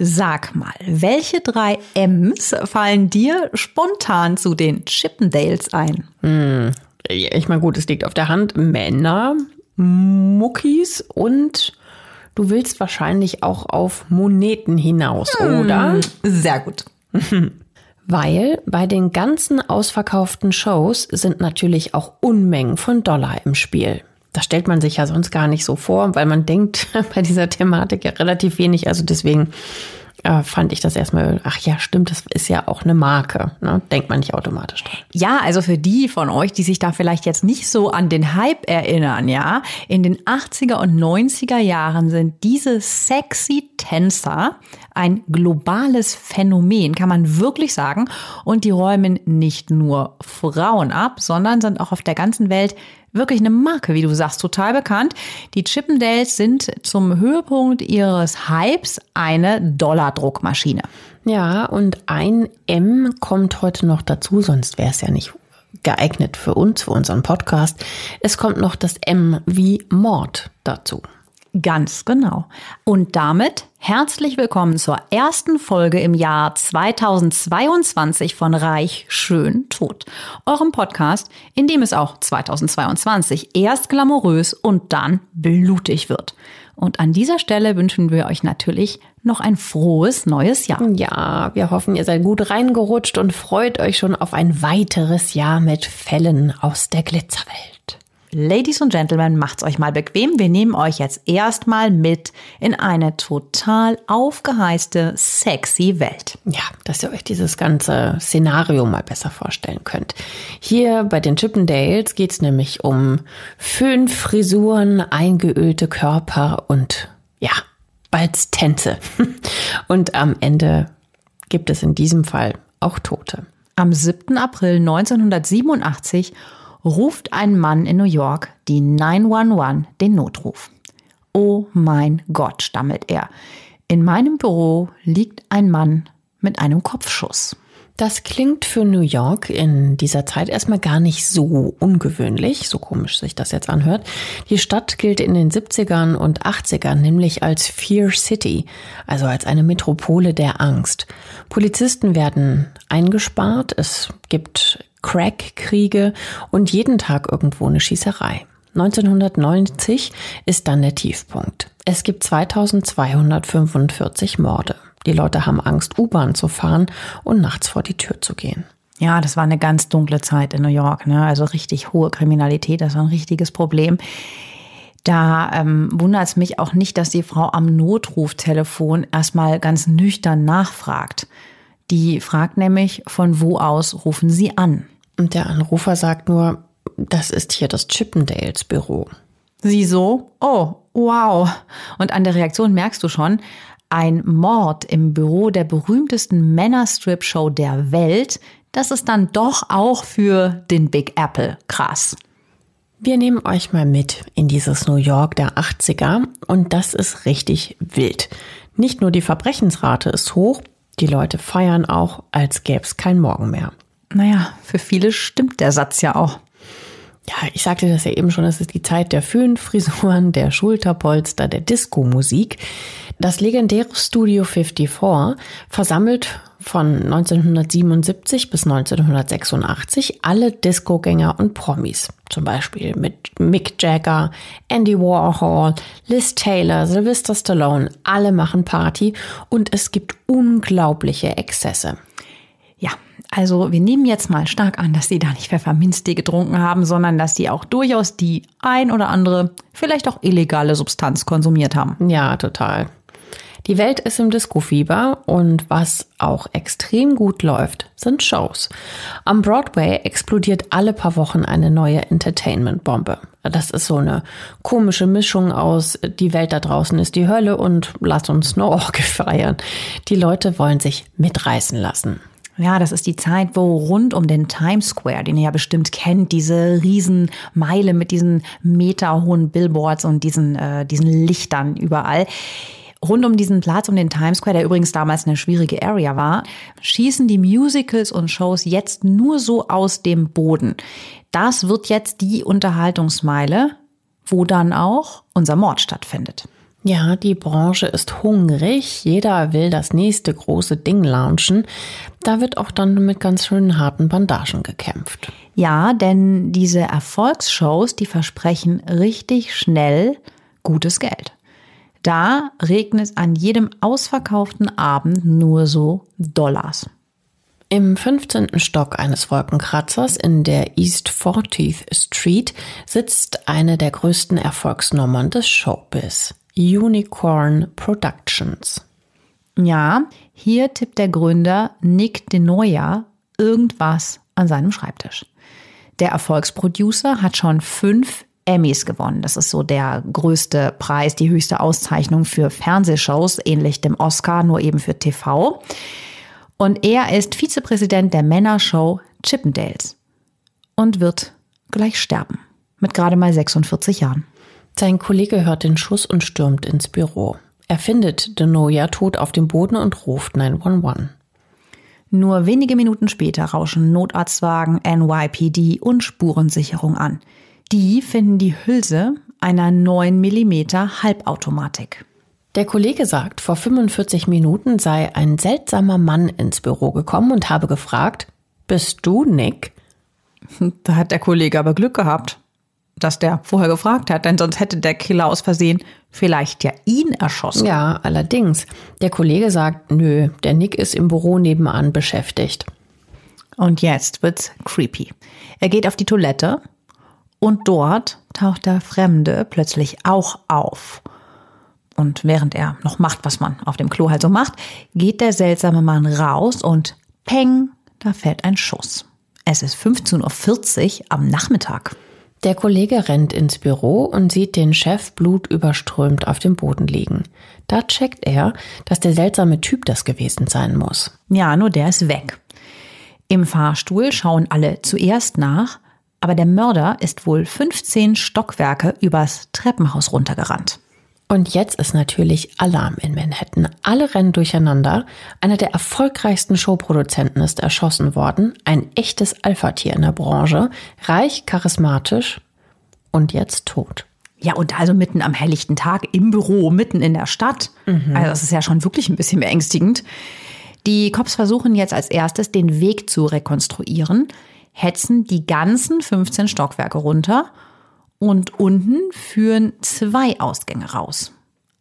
sag mal, welche drei M's fallen dir spontan zu den Chippendales ein? Hm, ich meine, gut, es liegt auf der Hand. Männer, Muckis und du willst wahrscheinlich auch auf Moneten hinaus, hm, oder? Sehr gut. Weil bei den ganzen ausverkauften Shows sind natürlich auch Unmengen von Dollar im Spiel. Das stellt man sich ja sonst gar nicht so vor, weil man denkt bei dieser Thematik ja relativ wenig. Also deswegen äh, fand ich das erstmal, ach ja, stimmt, das ist ja auch eine Marke. Ne? Denkt man nicht automatisch dran. Ja, also für die von euch, die sich da vielleicht jetzt nicht so an den Hype erinnern, ja, in den 80er und 90er Jahren sind diese sexy Tänzer ein globales Phänomen, kann man wirklich sagen. Und die räumen nicht nur Frauen ab, sondern sind auch auf der ganzen Welt wirklich eine Marke, wie du sagst, total bekannt. Die Chippendales sind zum Höhepunkt ihres Hypes eine Dollardruckmaschine. Ja, und ein M kommt heute noch dazu, sonst wäre es ja nicht geeignet für uns, für unseren Podcast. Es kommt noch das M wie Mord dazu. Ganz genau. Und damit herzlich willkommen zur ersten Folge im Jahr 2022 von Reich Schön Tot, eurem Podcast, in dem es auch 2022 erst glamourös und dann blutig wird. Und an dieser Stelle wünschen wir euch natürlich noch ein frohes neues Jahr. Ja, wir hoffen, ihr seid gut reingerutscht und freut euch schon auf ein weiteres Jahr mit Fällen aus der Glitzerwelt. Ladies und Gentlemen, macht's euch mal bequem. Wir nehmen euch jetzt erstmal mit in eine total aufgeheizte, sexy Welt. Ja, dass ihr euch dieses ganze Szenario mal besser vorstellen könnt. Hier bei den Chippendales geht's nämlich um fünf Frisuren, eingeölte Körper und ja, bald Tänze. Und am Ende gibt es in diesem Fall auch Tote. Am 7. April 1987 ruft ein Mann in New York die 911 den Notruf. Oh mein Gott, stammelt er. In meinem Büro liegt ein Mann mit einem Kopfschuss. Das klingt für New York in dieser Zeit erstmal gar nicht so ungewöhnlich, so komisch sich das jetzt anhört. Die Stadt gilt in den 70ern und 80ern nämlich als Fear City, also als eine Metropole der Angst. Polizisten werden eingespart, es gibt Crack-Kriege und jeden Tag irgendwo eine Schießerei. 1990 ist dann der Tiefpunkt. Es gibt 2245 Morde. Die Leute haben Angst, U-Bahn zu fahren und nachts vor die Tür zu gehen. Ja, das war eine ganz dunkle Zeit in New York. Ne? Also richtig hohe Kriminalität, das war ein richtiges Problem. Da ähm, wundert es mich auch nicht, dass die Frau am Notruftelefon erstmal ganz nüchtern nachfragt. Die fragt nämlich, von wo aus rufen Sie an? Und der Anrufer sagt nur, das ist hier das Chippendales Büro. Sie so, oh, wow. Und an der Reaktion merkst du schon, ein Mord im Büro der berühmtesten Männerstrip-Show der Welt, das ist dann doch auch für den Big Apple krass. Wir nehmen euch mal mit in dieses New York der 80er und das ist richtig wild. Nicht nur die Verbrechensrate ist hoch, die Leute feiern auch, als gäbe es kein Morgen mehr. Naja, für viele stimmt der Satz ja auch. Ja, ich sagte das ja eben schon, es ist die Zeit der Föhnfrisuren, der Schulterpolster, der Disco-Musik. Das legendäre Studio 54 versammelt von 1977 bis 1986 alle Discogänger und Promis. Zum Beispiel mit Mick Jagger, Andy Warhol, Liz Taylor, Sylvester Stallone. Alle machen Party und es gibt unglaubliche Exzesse. Ja, also wir nehmen jetzt mal stark an, dass die da nicht Pfefferminztee getrunken haben, sondern dass die auch durchaus die ein oder andere, vielleicht auch illegale Substanz konsumiert haben. Ja, total. Die Welt ist im Disco-Fieber und was auch extrem gut läuft, sind Shows. Am Broadway explodiert alle paar Wochen eine neue Entertainment-Bombe. Das ist so eine komische Mischung aus die Welt da draußen ist die Hölle und lass uns eine Orgel feiern. Die Leute wollen sich mitreißen lassen. Ja, das ist die Zeit, wo rund um den Times Square, den ihr ja bestimmt kennt, diese Riesenmeile mit diesen meterhohen Billboards und diesen, äh, diesen Lichtern überall, Rund um diesen Platz, um den Times Square, der übrigens damals eine schwierige Area war, schießen die Musicals und Shows jetzt nur so aus dem Boden. Das wird jetzt die Unterhaltungsmeile, wo dann auch unser Mord stattfindet. Ja, die Branche ist hungrig. Jeder will das nächste große Ding launchen. Da wird auch dann mit ganz schönen harten Bandagen gekämpft. Ja, denn diese Erfolgsshows, die versprechen richtig schnell gutes Geld. Da regnet an jedem ausverkauften Abend nur so Dollars. Im 15. Stock eines Wolkenkratzers in der East 40th Street sitzt eine der größten Erfolgsnummern des Showbiz. Unicorn Productions. Ja, hier tippt der Gründer Nick DeNoia irgendwas an seinem Schreibtisch. Der Erfolgsproducer hat schon fünf Emmys gewonnen. Das ist so der größte Preis, die höchste Auszeichnung für Fernsehshows, ähnlich dem Oscar, nur eben für TV. Und er ist Vizepräsident der Männershow Chippendales und wird gleich sterben. Mit gerade mal 46 Jahren. Sein Kollege hört den Schuss und stürmt ins Büro. Er findet Denoya tot auf dem Boden und ruft 911. Nur wenige Minuten später rauschen Notarztwagen, NYPD und Spurensicherung an. Die finden die Hülse einer 9 mm Halbautomatik. Der Kollege sagt, vor 45 Minuten sei ein seltsamer Mann ins Büro gekommen und habe gefragt, bist du Nick? Da hat der Kollege aber Glück gehabt, dass der vorher gefragt hat, denn sonst hätte der Killer aus Versehen vielleicht ja ihn erschossen. Ja, allerdings. Der Kollege sagt, nö, der Nick ist im Büro nebenan beschäftigt. Und jetzt wird's creepy. Er geht auf die Toilette, und dort taucht der Fremde plötzlich auch auf. Und während er noch macht, was man auf dem Klo halt so macht, geht der seltsame Mann raus und peng, da fällt ein Schuss. Es ist 15.40 Uhr am Nachmittag. Der Kollege rennt ins Büro und sieht den Chef blutüberströmt auf dem Boden liegen. Da checkt er, dass der seltsame Typ das gewesen sein muss. Ja, nur der ist weg. Im Fahrstuhl schauen alle zuerst nach, aber der Mörder ist wohl 15 Stockwerke übers Treppenhaus runtergerannt. Und jetzt ist natürlich Alarm in Manhattan. Alle rennen durcheinander. Einer der erfolgreichsten Showproduzenten ist erschossen worden. Ein echtes Alpha-Tier in der Branche. Reich, charismatisch und jetzt tot. Ja, und also mitten am helllichten Tag im Büro, mitten in der Stadt. Mhm. Also das ist ja schon wirklich ein bisschen beängstigend. Die Cops versuchen jetzt als erstes den Weg zu rekonstruieren hetzen die ganzen 15 Stockwerke runter und unten führen zwei Ausgänge raus.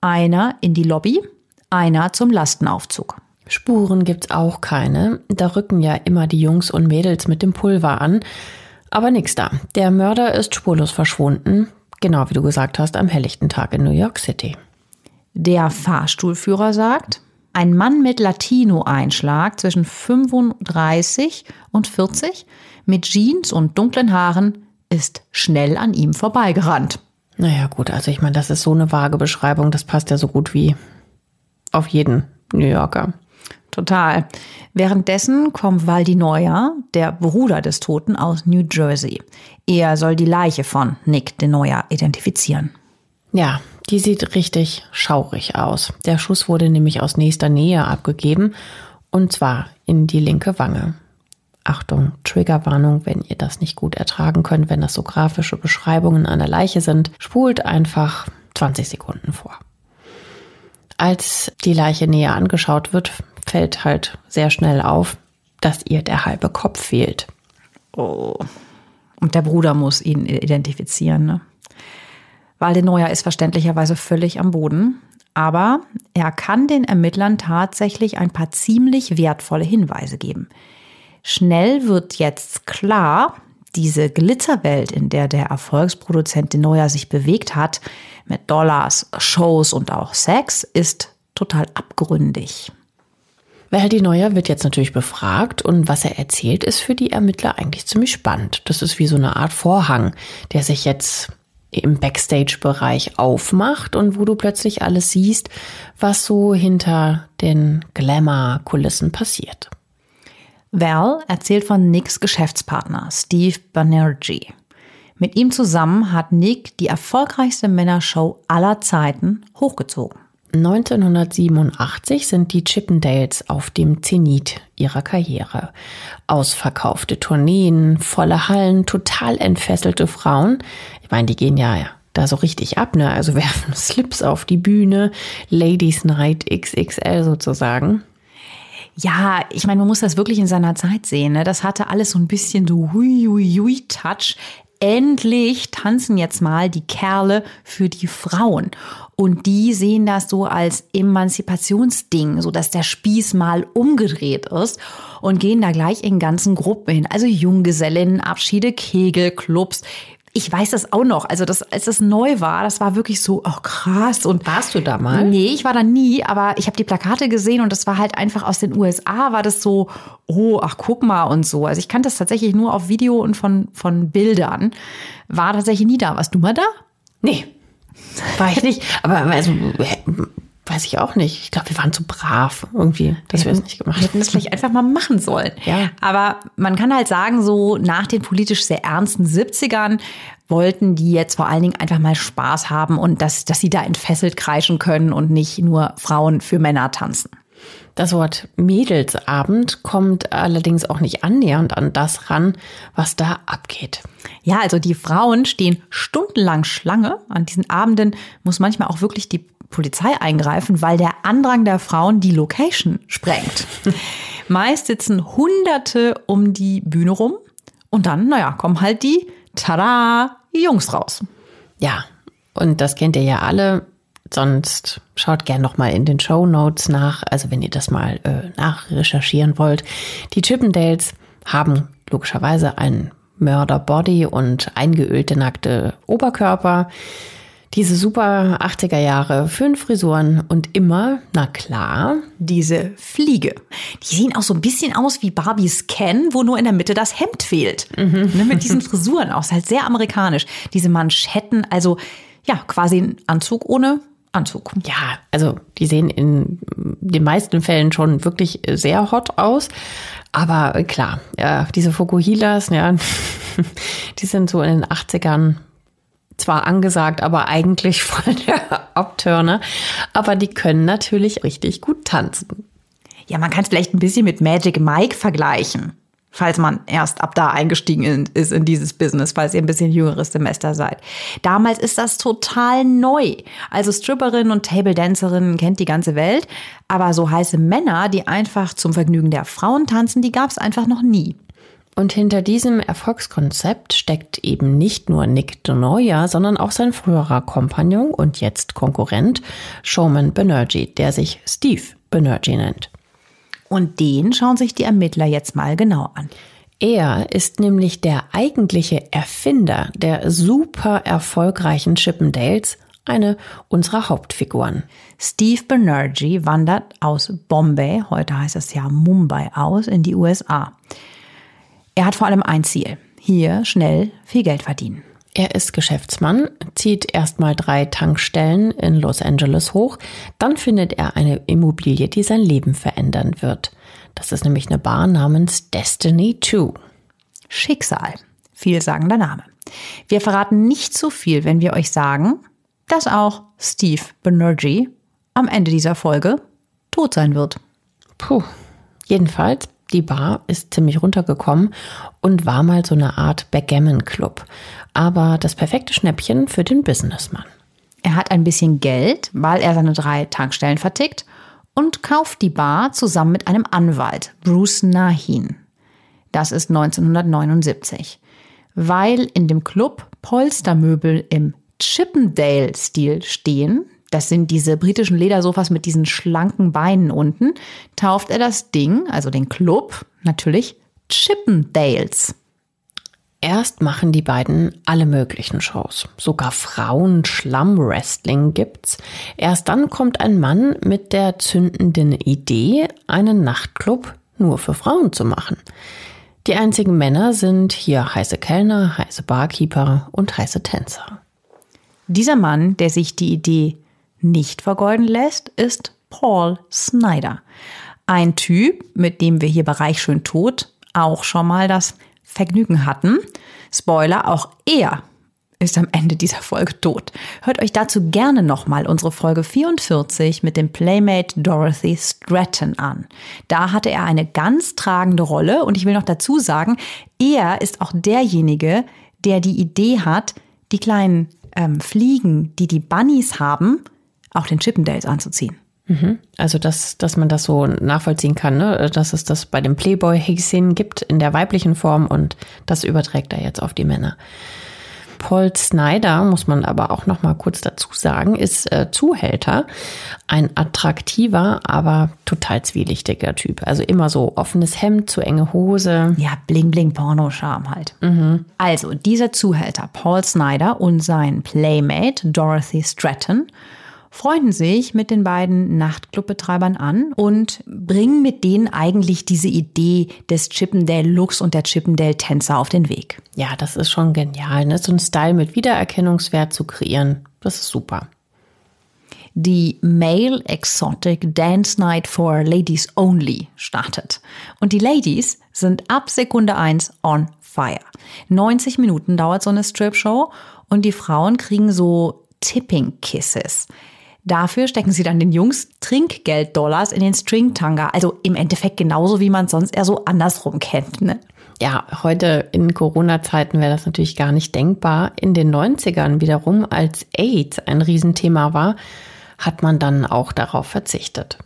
Einer in die Lobby, einer zum Lastenaufzug. Spuren gibt's auch keine. Da rücken ja immer die Jungs und Mädels mit dem Pulver an. Aber nix da. Der Mörder ist spurlos verschwunden. Genau wie du gesagt hast, am helllichten Tag in New York City. Der Fahrstuhlführer sagt, ein Mann mit Latino-Einschlag zwischen 35 und 40 mit Jeans und dunklen Haaren ist schnell an ihm vorbeigerannt. Naja, gut, also ich meine, das ist so eine vage Beschreibung, das passt ja so gut wie auf jeden New Yorker. Total. Währenddessen kommt Waldi Neuer, der Bruder des Toten, aus New Jersey. Er soll die Leiche von Nick de Neuer identifizieren. Ja, die sieht richtig schaurig aus. Der Schuss wurde nämlich aus nächster Nähe abgegeben und zwar in die linke Wange. Achtung, Triggerwarnung, wenn ihr das nicht gut ertragen könnt, wenn das so grafische Beschreibungen einer Leiche sind, spult einfach 20 Sekunden vor. Als die Leiche näher angeschaut wird, fällt halt sehr schnell auf, dass ihr der halbe Kopf fehlt. Oh. Und der Bruder muss ihn identifizieren, ne? Neuer ist verständlicherweise völlig am Boden, aber er kann den Ermittlern tatsächlich ein paar ziemlich wertvolle Hinweise geben. Schnell wird jetzt klar, diese Glitzerwelt, in der der Erfolgsproduzent De Neuer sich bewegt hat, mit Dollars, Shows und auch Sex, ist total abgründig. Verdi Neuer wird jetzt natürlich befragt und was er erzählt, ist für die Ermittler eigentlich ziemlich spannend. Das ist wie so eine Art Vorhang, der sich jetzt im Backstage-Bereich aufmacht und wo du plötzlich alles siehst, was so hinter den Glamour-Kulissen passiert. Val erzählt von Nicks Geschäftspartner Steve Banerjee. Mit ihm zusammen hat Nick die erfolgreichste Männershow aller Zeiten hochgezogen. 1987 sind die Chippendales auf dem Zenit ihrer Karriere. Ausverkaufte Tourneen, volle Hallen, total entfesselte Frauen. Ich meine, die gehen ja da so richtig ab, ne? Also werfen Slips auf die Bühne, Ladies Night XXL sozusagen. Ja, ich meine, man muss das wirklich in seiner Zeit sehen. Ne? Das hatte alles so ein bisschen so hui, hui, hui Touch endlich tanzen jetzt mal die Kerle für die Frauen. Und die sehen das so als Emanzipationsding, so dass der Spieß mal umgedreht ist und gehen da gleich in ganzen Gruppen hin. Also Junggesellinnen, Abschiede, Kegelclubs, ich weiß das auch noch. Also das, als das neu war, das war wirklich so, oh krass. Und warst du da mal? Nee, ich war da nie, aber ich habe die Plakate gesehen und das war halt einfach aus den USA, war das so, oh, ach guck mal und so. Also ich kannte das tatsächlich nur auf Video und von, von Bildern. War tatsächlich nie da. Warst du mal da? Nee. War ich nicht. Aber also, Weiß ich auch nicht. Ich glaube, wir waren zu brav irgendwie, dass wir, wir es nicht gemacht haben. Wir hätten das vielleicht einfach mal machen sollen. Ja. Aber man kann halt sagen, so nach den politisch sehr ernsten 70ern wollten die jetzt vor allen Dingen einfach mal Spaß haben und dass, dass sie da entfesselt kreischen können und nicht nur Frauen für Männer tanzen. Das Wort Mädelsabend kommt allerdings auch nicht annähernd an das ran, was da abgeht. Ja, also die Frauen stehen stundenlang Schlange. An diesen Abenden muss manchmal auch wirklich die Polizei eingreifen, weil der Andrang der Frauen die Location sprengt. Meist sitzen Hunderte um die Bühne rum und dann, naja, kommen halt die, tada, Jungs raus. Ja, und das kennt ihr ja alle. Sonst schaut gern noch mal in den Show Notes nach, also wenn ihr das mal äh, nachrecherchieren wollt. Die Chippendales haben logischerweise einen Mörderbody und eingeölte nackte Oberkörper. Diese super 80er Jahre Föhnfrisuren und immer, na klar, diese Fliege. Die sehen auch so ein bisschen aus wie Barbies Ken, wo nur in der Mitte das Hemd fehlt. Mhm. Ne, mit diesen Frisuren auch, ist halt sehr amerikanisch. Diese Manschetten, also ja, quasi ein Anzug ohne Anzug. Ja, also die sehen in den meisten Fällen schon wirklich sehr hot aus. Aber klar, ja, diese Fukuhilas, ja, die sind so in den 80ern zwar angesagt, aber eigentlich voll der Abturner. Aber die können natürlich richtig gut tanzen. Ja, man kann es vielleicht ein bisschen mit Magic Mike vergleichen. Falls man erst ab da eingestiegen ist in dieses Business, falls ihr ein bisschen jüngeres Semester seid. Damals ist das total neu. Also Stripperinnen und Table Dancerinnen kennt die ganze Welt. Aber so heiße Männer, die einfach zum Vergnügen der Frauen tanzen, die gab es einfach noch nie. Und hinter diesem Erfolgskonzept steckt eben nicht nur Nick DeNoia, sondern auch sein früherer Kompagnon und jetzt Konkurrent Showman Banerjee, der sich Steve Banerjee nennt. Und den schauen sich die Ermittler jetzt mal genau an. Er ist nämlich der eigentliche Erfinder der super erfolgreichen Chippendales, eine unserer Hauptfiguren. Steve Banerjee wandert aus Bombay, heute heißt es ja Mumbai, aus in die USA. Er hat vor allem ein Ziel. Hier schnell viel Geld verdienen. Er ist Geschäftsmann, zieht erstmal drei Tankstellen in Los Angeles hoch, dann findet er eine Immobilie, die sein Leben verändern wird. Das ist nämlich eine Bar namens Destiny 2. Schicksal. Vielsagender Name. Wir verraten nicht zu viel, wenn wir euch sagen, dass auch Steve Banerjee am Ende dieser Folge tot sein wird. Puh. Jedenfalls die Bar ist ziemlich runtergekommen und war mal so eine Art Backgammon-Club. Aber das perfekte Schnäppchen für den Businessmann. Er hat ein bisschen Geld, weil er seine drei Tankstellen vertickt und kauft die Bar zusammen mit einem Anwalt, Bruce Nahin. Das ist 1979. Weil in dem Club Polstermöbel im Chippendale-Stil stehen, das sind diese britischen Ledersofas mit diesen schlanken Beinen unten, tauft er das Ding, also den Club, natürlich Chippendales. Erst machen die beiden alle möglichen Shows. Sogar Frauen-Schlamm-Wrestling gibt's. Erst dann kommt ein Mann mit der zündenden Idee, einen Nachtclub nur für Frauen zu machen. Die einzigen Männer sind hier heiße Kellner, heiße Barkeeper und heiße Tänzer. Dieser Mann, der sich die Idee nicht vergeuden lässt, ist Paul Snyder. Ein Typ, mit dem wir hier bei Reich schön tot auch schon mal das Vergnügen hatten. Spoiler, auch er ist am Ende dieser Folge tot. Hört euch dazu gerne nochmal unsere Folge 44 mit dem Playmate Dorothy Stratton an. Da hatte er eine ganz tragende Rolle und ich will noch dazu sagen, er ist auch derjenige, der die Idee hat, die kleinen ähm, Fliegen, die die Bunnies haben, auch den Chippendales anzuziehen. Mhm. Also, dass, dass man das so nachvollziehen kann, ne? dass es das bei dem Playboy-Häschen gibt in der weiblichen Form und das überträgt er jetzt auf die Männer. Paul Snyder, muss man aber auch noch mal kurz dazu sagen, ist äh, Zuhälter, ein attraktiver, aber total zwielichtiger Typ. Also immer so offenes Hemd, zu enge Hose. Ja, bling bling Porno-Charme halt. Mhm. Also dieser Zuhälter Paul Snyder und sein Playmate Dorothy Stratton freunden sich mit den beiden Nachtclubbetreibern an und bringen mit denen eigentlich diese Idee des Chippendale-Looks und der Chippendale-Tänzer auf den Weg. Ja, das ist schon genial, ne? so einen Style mit Wiedererkennungswert zu kreieren. Das ist super. Die Male Exotic Dance Night for Ladies Only startet. Und die Ladies sind ab Sekunde 1 on fire. 90 Minuten dauert so eine Strip-Show und die Frauen kriegen so Tipping Kisses. Dafür stecken sie dann den Jungs Trinkgeld-Dollars in den String-Tanga. Also im Endeffekt genauso, wie man es sonst eher so andersrum kennt. Ne? Ja, heute in Corona-Zeiten wäre das natürlich gar nicht denkbar. In den 90ern wiederum, als AIDS ein Riesenthema war, hat man dann auch darauf verzichtet.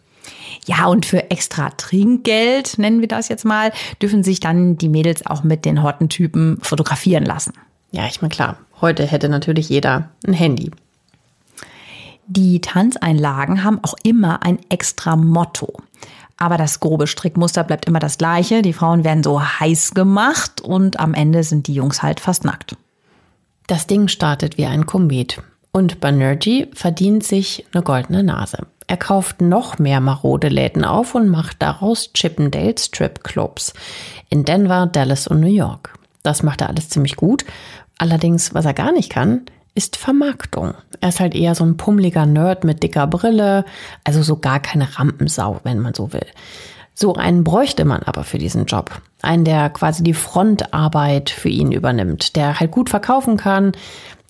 Ja, und für extra Trinkgeld, nennen wir das jetzt mal, dürfen sich dann die Mädels auch mit den Hottentypen fotografieren lassen. Ja, ich meine, klar, heute hätte natürlich jeder ein Handy. Die Tanzeinlagen haben auch immer ein extra Motto. Aber das grobe Strickmuster bleibt immer das gleiche. Die Frauen werden so heiß gemacht und am Ende sind die Jungs halt fast nackt. Das Ding startet wie ein Komet. Und Banerjee verdient sich eine goldene Nase. Er kauft noch mehr marode Läden auf und macht daraus Chippendale Strip Clubs in Denver, Dallas und New York. Das macht er alles ziemlich gut. Allerdings, was er gar nicht kann, ist Vermarktung. Er ist halt eher so ein pummeliger Nerd mit dicker Brille, also so gar keine Rampensau, wenn man so will. So einen bräuchte man aber für diesen Job. Einen, der quasi die Frontarbeit für ihn übernimmt, der halt gut verkaufen kann,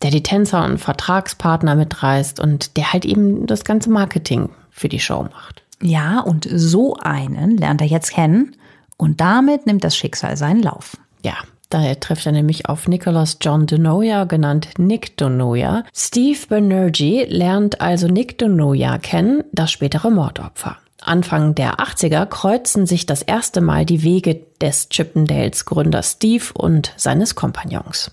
der die Tänzer und Vertragspartner mitreißt und der halt eben das ganze Marketing für die Show macht. Ja, und so einen lernt er jetzt kennen und damit nimmt das Schicksal seinen Lauf. Ja, Daher trifft er nämlich auf Nicholas John Donoya, genannt Nick Donoya. Steve Banerjee lernt also Nick Donoya kennen, das spätere Mordopfer. Anfang der 80er kreuzen sich das erste Mal die Wege des Chippendales Gründer Steve und seines Kompagnons.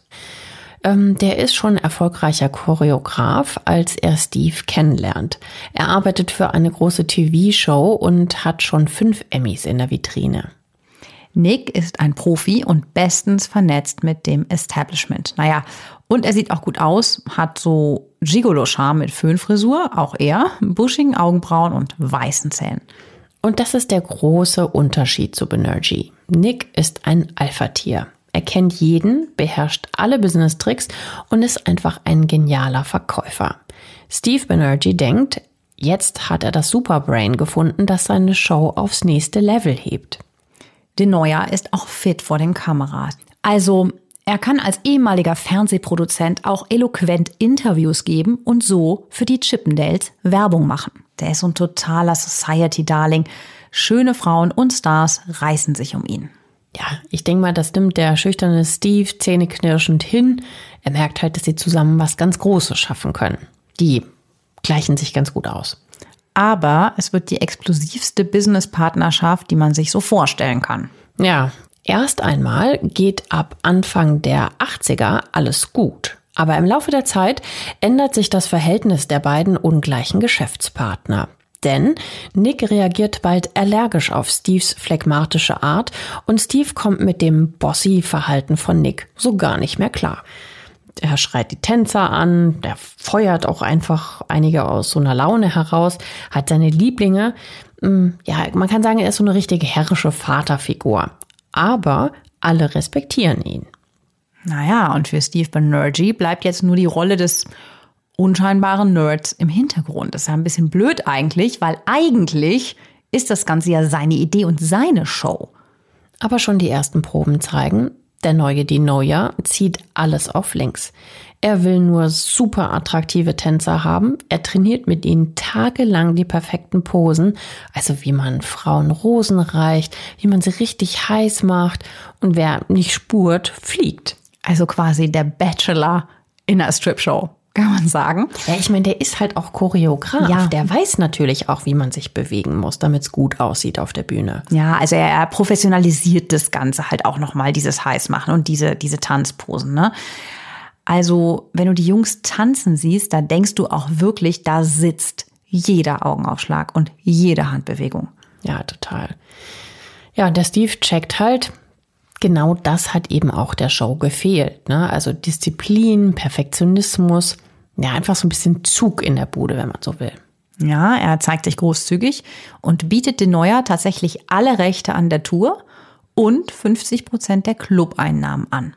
Ähm, der ist schon erfolgreicher Choreograf, als er Steve kennenlernt. Er arbeitet für eine große TV-Show und hat schon fünf Emmys in der Vitrine. Nick ist ein Profi und bestens vernetzt mit dem Establishment. Naja, und er sieht auch gut aus, hat so Gigolo-Charme mit Föhnfrisur, auch er, buschigen Augenbrauen und weißen Zähnen. Und das ist der große Unterschied zu Benergy. Nick ist ein Alpha-Tier. Er kennt jeden, beherrscht alle Business-Tricks und ist einfach ein genialer Verkäufer. Steve Benergy denkt, jetzt hat er das Superbrain gefunden, das seine Show aufs nächste Level hebt. De Neuer ist auch fit vor den Kameras. Also er kann als ehemaliger Fernsehproduzent auch eloquent Interviews geben und so für die Chippendales Werbung machen. Der ist so ein totaler Society-Darling. Schöne Frauen und Stars reißen sich um ihn. Ja, ich denke mal, das nimmt der schüchterne Steve zähneknirschend hin. Er merkt halt, dass sie zusammen was ganz Großes schaffen können. Die gleichen sich ganz gut aus aber es wird die explosivste Businesspartnerschaft, die man sich so vorstellen kann. Ja, erst einmal geht ab Anfang der 80er alles gut. Aber im Laufe der Zeit ändert sich das Verhältnis der beiden ungleichen Geschäftspartner. Denn Nick reagiert bald allergisch auf Steves phlegmatische Art und Steve kommt mit dem Bossy-Verhalten von Nick so gar nicht mehr klar. Er schreit die Tänzer an, der feuert auch einfach einige aus so einer Laune heraus, hat seine Lieblinge. Hm, ja, man kann sagen, er ist so eine richtige herrische Vaterfigur. Aber alle respektieren ihn. Naja, und für Steve Banerjee bleibt jetzt nur die Rolle des unscheinbaren Nerds im Hintergrund. Das ist ja ein bisschen blöd eigentlich, weil eigentlich ist das Ganze ja seine Idee und seine Show. Aber schon die ersten Proben zeigen, der neue Dinoya zieht alles auf links. Er will nur super attraktive Tänzer haben. Er trainiert mit ihnen tagelang die perfekten Posen, also wie man Frauen Rosen reicht, wie man sie richtig heiß macht und wer nicht spurt, fliegt. Also quasi der Bachelor in einer Stripshow kann man sagen. Ja, ich meine, der ist halt auch Choreograf. Ja. Der weiß natürlich auch, wie man sich bewegen muss, damit es gut aussieht auf der Bühne. Ja, also er, er professionalisiert das Ganze halt auch nochmal, dieses Heißmachen und diese, diese Tanzposen, ne? Also, wenn du die Jungs tanzen siehst, da denkst du auch wirklich, da sitzt jeder Augenaufschlag und jede Handbewegung. Ja, total. Ja, der Steve checkt halt, genau das hat eben auch der Show gefehlt. Ne? Also Disziplin, Perfektionismus, ja, einfach so ein bisschen Zug in der Bude, wenn man so will. Ja, er zeigt sich großzügig und bietet den Neuer tatsächlich alle Rechte an der Tour und 50 Prozent der Clubeinnahmen an.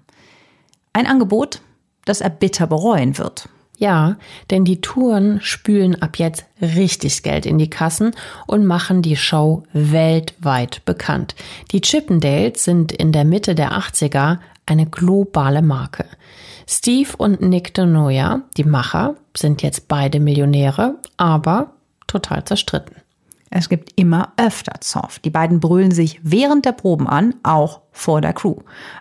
Ein Angebot, das er bitter bereuen wird. Ja, denn die Touren spülen ab jetzt richtig Geld in die Kassen und machen die Show weltweit bekannt. Die Chippendales sind in der Mitte der 80er eine globale Marke. Steve und Nick DeNoia, die Macher, sind jetzt beide Millionäre, aber total zerstritten. Es gibt immer öfter Zoff. Die beiden brüllen sich während der Proben an, auch vor der Crew.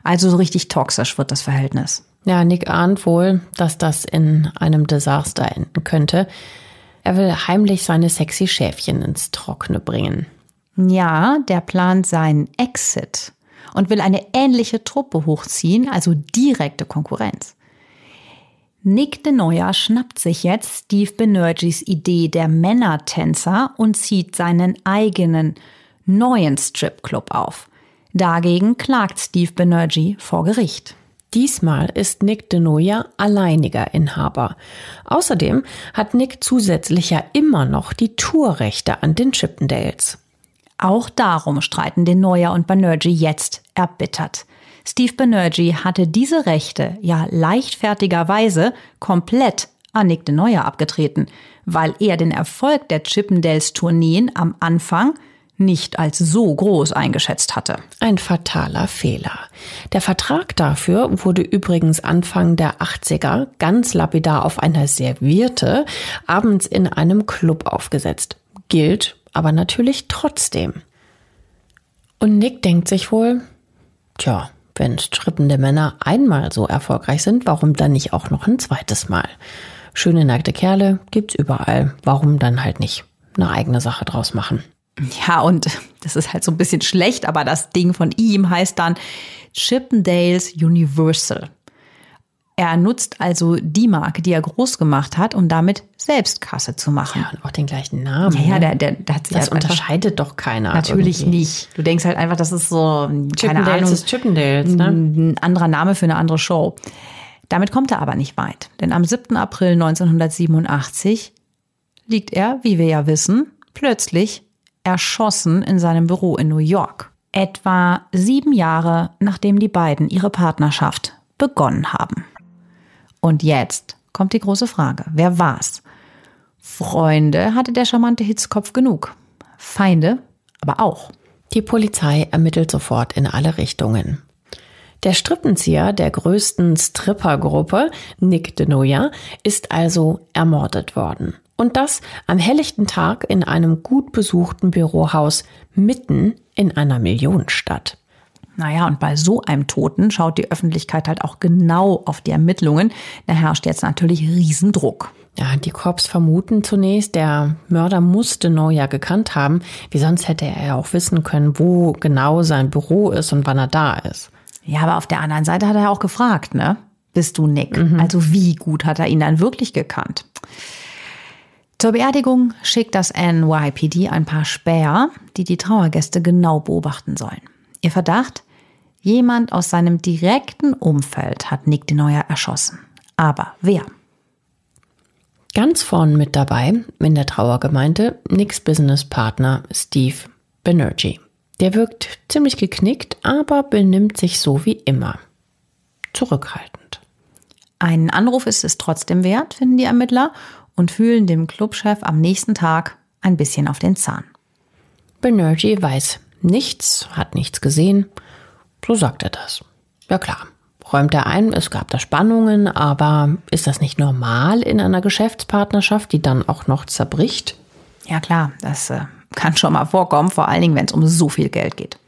Also so richtig toxisch wird das Verhältnis. Ja, Nick ahnt wohl, dass das in einem Desaster enden könnte. Er will heimlich seine sexy Schäfchen ins Trockene bringen. Ja, der plant seinen Exit und will eine ähnliche Truppe hochziehen, also direkte Konkurrenz. Nick de Neuer schnappt sich jetzt Steve Benergis Idee der Männertänzer und zieht seinen eigenen neuen Stripclub auf. Dagegen klagt Steve Benergy vor Gericht. Diesmal ist Nick de Noia alleiniger Inhaber. Außerdem hat Nick zusätzlich ja immer noch die Tourrechte an den Chippendales. Auch darum streiten De Noia und Banerjee jetzt erbittert. Steve Banerjee hatte diese Rechte ja leichtfertigerweise komplett an Nick de Noia abgetreten, weil er den Erfolg der Chippendales Tourneen am Anfang nicht als so groß eingeschätzt hatte. Ein fataler Fehler. Der Vertrag dafür wurde übrigens Anfang der 80er ganz lapidar auf einer Servierte abends in einem Club aufgesetzt. Gilt aber natürlich trotzdem. Und Nick denkt sich wohl, tja, wenn strippende Männer einmal so erfolgreich sind, warum dann nicht auch noch ein zweites Mal? Schöne nackte Kerle gibt's überall. Warum dann halt nicht eine eigene Sache draus machen? Ja, und das ist halt so ein bisschen schlecht, aber das Ding von ihm heißt dann Chippendales Universal. Er nutzt also die Marke, die er groß gemacht hat, um damit Selbstkasse zu machen. Ja, und auch den gleichen Namen. Ja, ja der, der, der hat sich Das halt unterscheidet doch keiner. Natürlich irgendwie. nicht. Du denkst halt einfach, das ist so, keine Ahnung, ist Chippendales, ne? ein anderer Name für eine andere Show. Damit kommt er aber nicht weit. Denn am 7. April 1987 liegt er, wie wir ja wissen, plötzlich erschossen in seinem Büro in New York. Etwa sieben Jahre nachdem die beiden ihre Partnerschaft begonnen haben. Und jetzt kommt die große Frage. Wer war's? Freunde hatte der charmante Hitzkopf genug. Feinde aber auch. Die Polizei ermittelt sofort in alle Richtungen. Der Strippenzieher der größten Strippergruppe, Nick DeNoia, ist also ermordet worden. Und das am helllichten Tag in einem gut besuchten Bürohaus mitten in einer Millionenstadt. Naja, und bei so einem Toten schaut die Öffentlichkeit halt auch genau auf die Ermittlungen. Da herrscht jetzt natürlich Riesendruck. Ja, die Cops vermuten zunächst, der Mörder musste Neujahr gekannt haben. Wie sonst hätte er ja auch wissen können, wo genau sein Büro ist und wann er da ist. Ja, aber auf der anderen Seite hat er auch gefragt, ne? Bist du Nick? Mhm. Also wie gut hat er ihn dann wirklich gekannt? Zur Beerdigung schickt das NYPD ein paar Späher, die die Trauergäste genau beobachten sollen. Ihr Verdacht? Jemand aus seinem direkten Umfeld hat Nick de Neuer erschossen. Aber wer? Ganz vorn mit dabei in der Trauergemeinde Nicks Businesspartner Steve Banerjee. Der wirkt ziemlich geknickt, aber benimmt sich so wie immer. Zurückhaltend. Einen Anruf ist es trotzdem wert, finden die Ermittler und fühlen dem Clubchef am nächsten Tag ein bisschen auf den Zahn. Banerjee weiß nichts, hat nichts gesehen. So sagt er das. Ja klar, räumt er ein, es gab da Spannungen, aber ist das nicht normal in einer Geschäftspartnerschaft, die dann auch noch zerbricht? Ja klar, das äh, kann schon mal vorkommen, vor allen Dingen, wenn es um so viel Geld geht.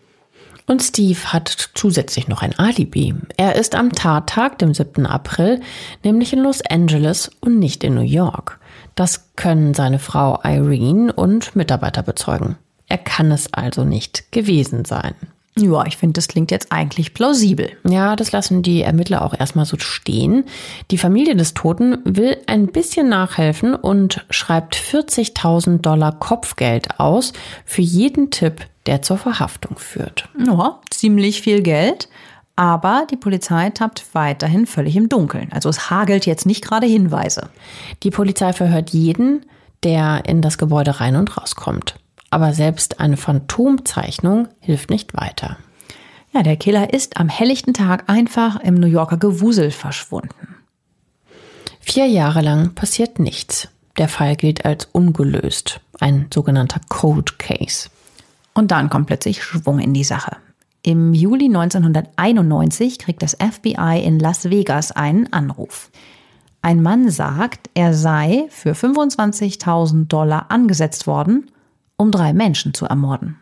Und Steve hat zusätzlich noch ein Alibi. Er ist am Tattag, dem 7. April, nämlich in Los Angeles und nicht in New York. Das können seine Frau Irene und Mitarbeiter bezeugen. Er kann es also nicht gewesen sein. Ja, ich finde, das klingt jetzt eigentlich plausibel. Ja, das lassen die Ermittler auch erstmal so stehen. Die Familie des Toten will ein bisschen nachhelfen und schreibt 40.000 Dollar Kopfgeld aus für jeden Tipp, der zur Verhaftung führt. Ja, ziemlich viel Geld. Aber die Polizei tappt weiterhin völlig im Dunkeln. Also es hagelt jetzt nicht gerade Hinweise. Die Polizei verhört jeden, der in das Gebäude rein und rauskommt. Aber selbst eine Phantomzeichnung hilft nicht weiter. Ja, der Killer ist am helllichten Tag einfach im New Yorker Gewusel verschwunden. Vier Jahre lang passiert nichts. Der Fall gilt als ungelöst, ein sogenannter Cold Case. Und dann kommt plötzlich Schwung in die Sache. Im Juli 1991 kriegt das FBI in Las Vegas einen Anruf. Ein Mann sagt, er sei für 25.000 Dollar angesetzt worden, um drei Menschen zu ermorden.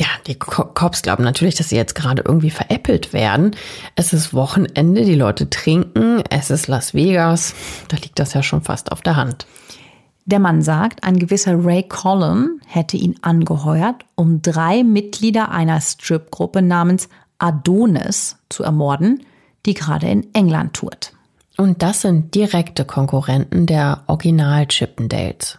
Ja, die Cops glauben natürlich, dass sie jetzt gerade irgendwie veräppelt werden. Es ist Wochenende, die Leute trinken, es ist Las Vegas, da liegt das ja schon fast auf der Hand. Der Mann sagt, ein gewisser Ray Collin hätte ihn angeheuert, um drei Mitglieder einer Stripgruppe namens Adonis zu ermorden, die gerade in England tourt. Und das sind direkte Konkurrenten der Original Chippendales.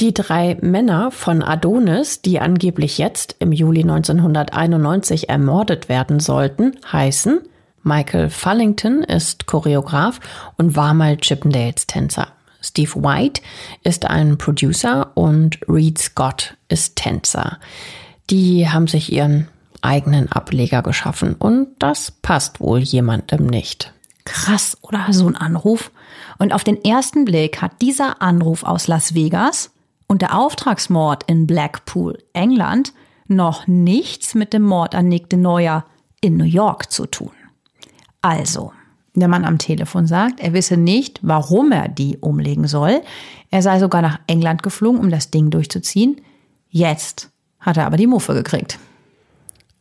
Die drei Männer von Adonis, die angeblich jetzt im Juli 1991 ermordet werden sollten, heißen Michael Fullington ist Choreograf und war mal Chippendales Tänzer. Steve White ist ein Producer und Reed Scott ist Tänzer. Die haben sich ihren eigenen Ableger geschaffen und das passt wohl jemandem nicht. Krass, oder? So ein Anruf. Und auf den ersten Blick hat dieser Anruf aus Las Vegas und der Auftragsmord in Blackpool, England, noch nichts mit dem Mord an Nick de Neuer in New York zu tun. Also, der Mann am Telefon sagt, er wisse nicht, warum er die umlegen soll. Er sei sogar nach England geflogen, um das Ding durchzuziehen. Jetzt hat er aber die Muffe gekriegt.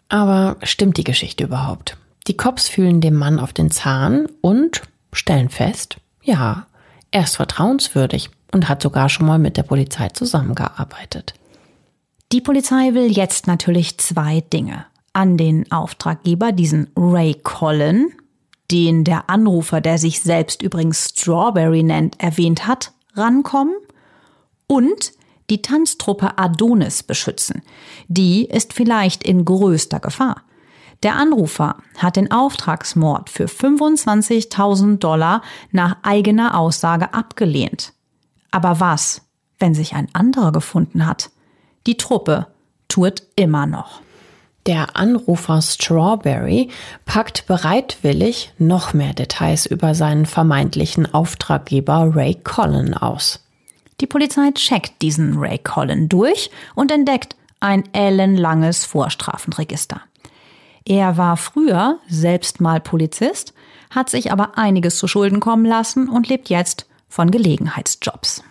Aber stimmt die Geschichte überhaupt? Die Cops fühlen dem Mann auf den Zahn und stellen fest, ja, er ist vertrauenswürdig und hat sogar schon mal mit der Polizei zusammengearbeitet. Die Polizei will jetzt natürlich zwei Dinge. An den Auftraggeber, diesen Ray Collin, den der Anrufer, der sich selbst übrigens Strawberry nennt, erwähnt hat, rankommen und die Tanztruppe Adonis beschützen. Die ist vielleicht in größter Gefahr. Der Anrufer hat den Auftragsmord für 25.000 Dollar nach eigener Aussage abgelehnt. Aber was, wenn sich ein anderer gefunden hat? Die Truppe tut immer noch. Der Anrufer Strawberry packt bereitwillig noch mehr Details über seinen vermeintlichen Auftraggeber Ray Collin aus. Die Polizei checkt diesen Ray Collin durch und entdeckt ein ellenlanges Vorstrafenregister. Er war früher selbst mal Polizist, hat sich aber einiges zu Schulden kommen lassen und lebt jetzt von Gelegenheitsjobs.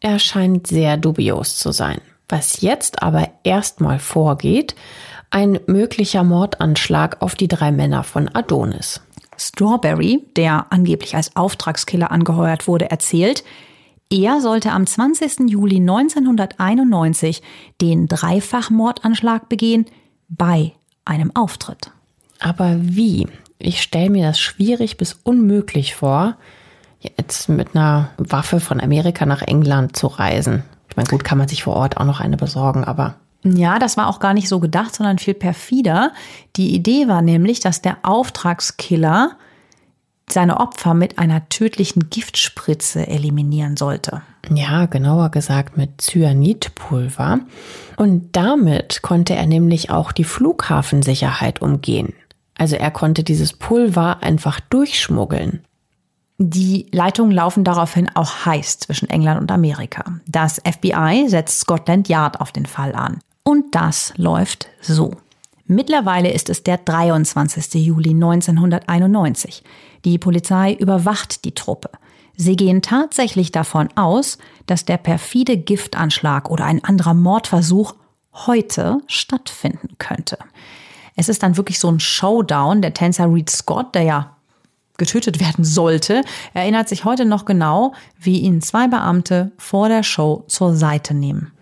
Er scheint sehr dubios zu sein. Was jetzt aber erstmal vorgeht, ein möglicher Mordanschlag auf die drei Männer von Adonis. Strawberry, der angeblich als Auftragskiller angeheuert wurde, erzählt, er sollte am 20. Juli 1991 den Dreifachmordanschlag begehen bei einem Auftritt. Aber wie? Ich stelle mir das schwierig bis unmöglich vor. Jetzt mit einer Waffe von Amerika nach England zu reisen. Ich meine, gut, kann man sich vor Ort auch noch eine besorgen, aber. Ja, das war auch gar nicht so gedacht, sondern viel perfider. Die Idee war nämlich, dass der Auftragskiller seine Opfer mit einer tödlichen Giftspritze eliminieren sollte. Ja, genauer gesagt mit Cyanidpulver. Und damit konnte er nämlich auch die Flughafensicherheit umgehen. Also er konnte dieses Pulver einfach durchschmuggeln. Die Leitungen laufen daraufhin auch heiß zwischen England und Amerika. Das FBI setzt Scotland Yard auf den Fall an. Und das läuft so. Mittlerweile ist es der 23. Juli 1991. Die Polizei überwacht die Truppe. Sie gehen tatsächlich davon aus, dass der perfide Giftanschlag oder ein anderer Mordversuch heute stattfinden könnte. Es ist dann wirklich so ein Showdown. Der Tänzer Reed Scott, der ja getötet werden sollte, erinnert sich heute noch genau, wie ihn zwei Beamte vor der Show zur Seite nehmen.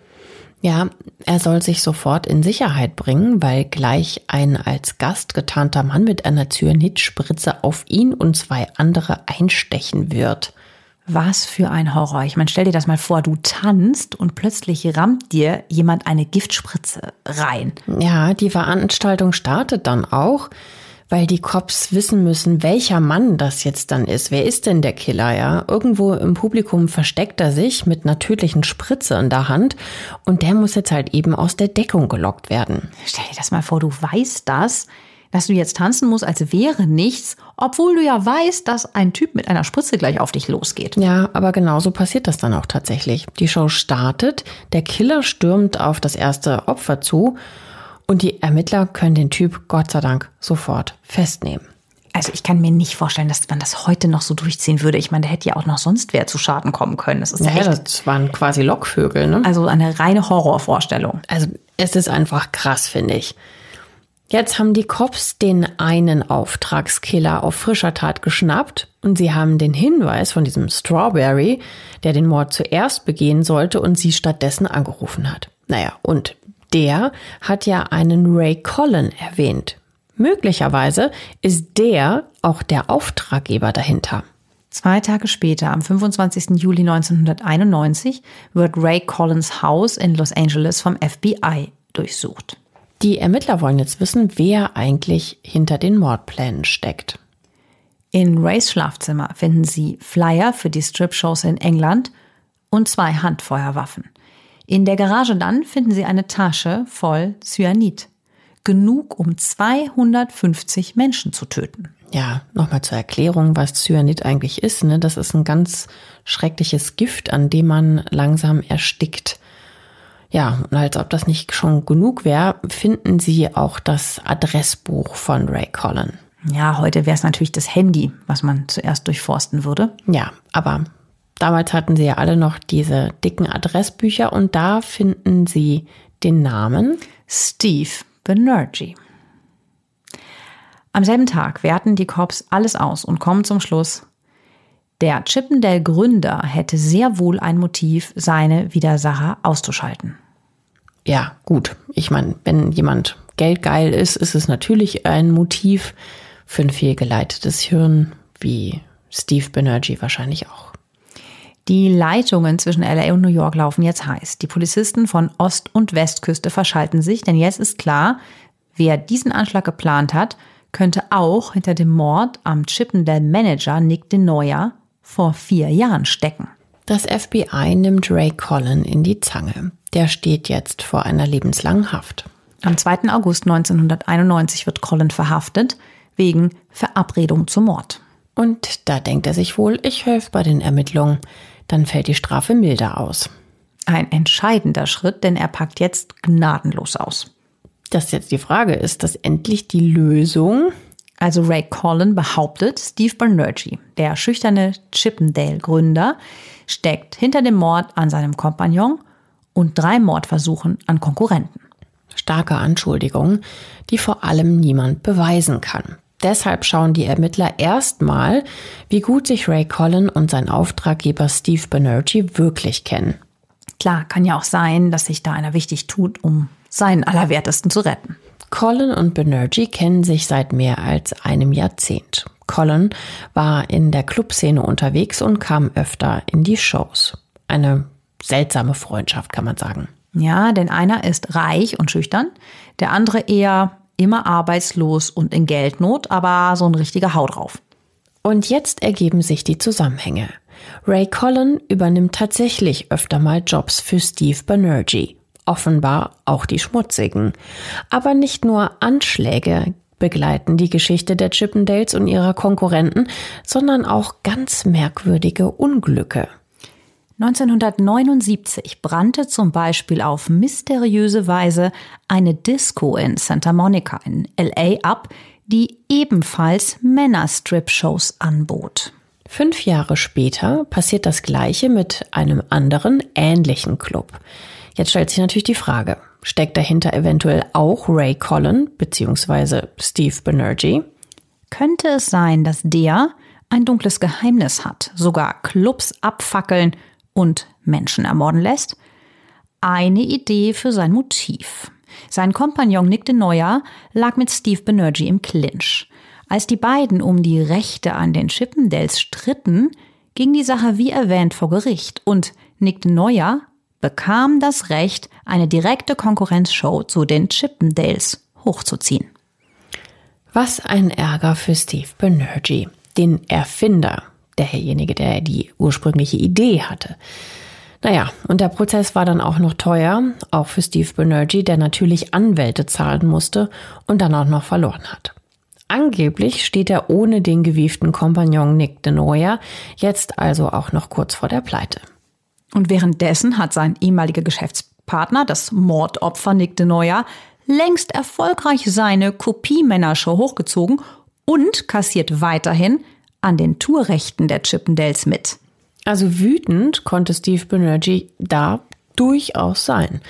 Ja, er soll sich sofort in Sicherheit bringen, weil gleich ein als Gast getarnter Mann mit einer Zyanidspritze auf ihn und zwei andere einstechen wird. Was für ein Horror. Ich meine, stell dir das mal vor, du tanzt und plötzlich rammt dir jemand eine Giftspritze rein. Ja, die Veranstaltung startet dann auch weil die Cops wissen müssen, welcher Mann das jetzt dann ist. Wer ist denn der Killer, ja? Irgendwo im Publikum versteckt er sich mit einer tödlichen Spritze in der Hand und der muss jetzt halt eben aus der Deckung gelockt werden. Stell dir das mal vor, du weißt das, dass du jetzt tanzen musst, als wäre nichts, obwohl du ja weißt, dass ein Typ mit einer Spritze gleich auf dich losgeht. Ja, aber genauso passiert das dann auch tatsächlich. Die Show startet, der Killer stürmt auf das erste Opfer zu und die Ermittler können den Typ Gott sei Dank sofort festnehmen. Also ich kann mir nicht vorstellen, dass man das heute noch so durchziehen würde. Ich meine, da hätte ja auch noch sonst wer zu Schaden kommen können. Das ist ja, ja echt, das waren quasi Lockvögel, ne? Also eine reine Horrorvorstellung. Also es ist einfach krass, finde ich. Jetzt haben die Cops den einen Auftragskiller auf frischer Tat geschnappt und sie haben den Hinweis von diesem Strawberry, der den Mord zuerst begehen sollte und sie stattdessen angerufen hat. Naja, und der hat ja einen Ray Collin erwähnt. Möglicherweise ist der auch der Auftraggeber dahinter. Zwei Tage später, am 25. Juli 1991, wird Ray Collins Haus in Los Angeles vom FBI durchsucht. Die Ermittler wollen jetzt wissen, wer eigentlich hinter den Mordplänen steckt. In Rays Schlafzimmer finden sie Flyer für die Strip-Shows in England und zwei Handfeuerwaffen. In der Garage dann finden sie eine Tasche voll Cyanid. Genug, um 250 Menschen zu töten. Ja, nochmal zur Erklärung, was Cyanid eigentlich ist. Ne? Das ist ein ganz schreckliches Gift, an dem man langsam erstickt. Ja, und als ob das nicht schon genug wäre, finden Sie auch das Adressbuch von Ray Collin. Ja, heute wäre es natürlich das Handy, was man zuerst durchforsten würde. Ja, aber Damals hatten sie ja alle noch diese dicken Adressbücher und da finden sie den Namen Steve Banerjee. Am selben Tag werten die Cops alles aus und kommen zum Schluss, der Chippendale-Gründer hätte sehr wohl ein Motiv, seine Widersacher auszuschalten. Ja, gut. Ich meine, wenn jemand geldgeil ist, ist es natürlich ein Motiv für ein fehlgeleitetes Hirn, wie Steve Banerjee wahrscheinlich auch. Die Leitungen zwischen LA und New York laufen jetzt heiß. Die Polizisten von Ost- und Westküste verschalten sich, denn jetzt ist klar, wer diesen Anschlag geplant hat, könnte auch hinter dem Mord am Chippendale-Manager Nick DeNoyer vor vier Jahren stecken. Das FBI nimmt Ray Collin in die Zange. Der steht jetzt vor einer lebenslangen Haft. Am 2. August 1991 wird Collin verhaftet wegen Verabredung zum Mord. Und da denkt er sich wohl, ich helfe bei den Ermittlungen dann fällt die Strafe milder aus. Ein entscheidender Schritt, denn er packt jetzt gnadenlos aus. Das jetzt die Frage ist, dass endlich die Lösung. Also Ray Collin behauptet, Steve Banerjee, der schüchterne Chippendale-Gründer, steckt hinter dem Mord an seinem Kompagnon und drei Mordversuchen an Konkurrenten. Starke Anschuldigungen, die vor allem niemand beweisen kann. Deshalb schauen die Ermittler erstmal, wie gut sich Ray Collin und sein Auftraggeber Steve Banerjee wirklich kennen. Klar, kann ja auch sein, dass sich da einer wichtig tut, um seinen Allerwertesten zu retten. Colin und Banerjee kennen sich seit mehr als einem Jahrzehnt. Colin war in der Clubszene unterwegs und kam öfter in die Shows. Eine seltsame Freundschaft, kann man sagen. Ja, denn einer ist reich und schüchtern, der andere eher immer arbeitslos und in Geldnot, aber so ein richtiger Hau drauf. Und jetzt ergeben sich die Zusammenhänge. Ray Collin übernimmt tatsächlich öfter mal Jobs für Steve Banerjee. Offenbar auch die schmutzigen. Aber nicht nur Anschläge begleiten die Geschichte der Chippendales und ihrer Konkurrenten, sondern auch ganz merkwürdige Unglücke. 1979 brannte zum Beispiel auf mysteriöse Weise eine Disco in Santa Monica in LA ab, die ebenfalls Männer-Strip-Shows anbot. Fünf Jahre später passiert das Gleiche mit einem anderen, ähnlichen Club. Jetzt stellt sich natürlich die Frage, steckt dahinter eventuell auch Ray Collin bzw. Steve Banerjee? Könnte es sein, dass der ein dunkles Geheimnis hat, sogar Clubs abfackeln und Menschen ermorden lässt? Eine Idee für sein Motiv. Sein Kompagnon Nick de Neuer lag mit Steve Banerjee im Clinch. Als die beiden um die Rechte an den Chippendales stritten, ging die Sache wie erwähnt vor Gericht und Nick de Neuer bekam das Recht, eine direkte Konkurrenzshow zu den Chippendales hochzuziehen. Was ein Ärger für Steve Banerjee, den Erfinder, derjenige, der die ursprüngliche Idee hatte. Naja, und der Prozess war dann auch noch teuer, auch für Steve Banerjee, der natürlich Anwälte zahlen musste und dann auch noch verloren hat. Angeblich steht er ohne den gewieften Kompagnon Nick de Noia jetzt also auch noch kurz vor der Pleite. Und währenddessen hat sein ehemaliger Geschäftspartner, das Mordopfer Nick de Noia, längst erfolgreich seine Kopie-Männershow hochgezogen und kassiert weiterhin an den Tourrechten der Chippendales mit. Also wütend konnte Steve Banerjee da durchaus sein.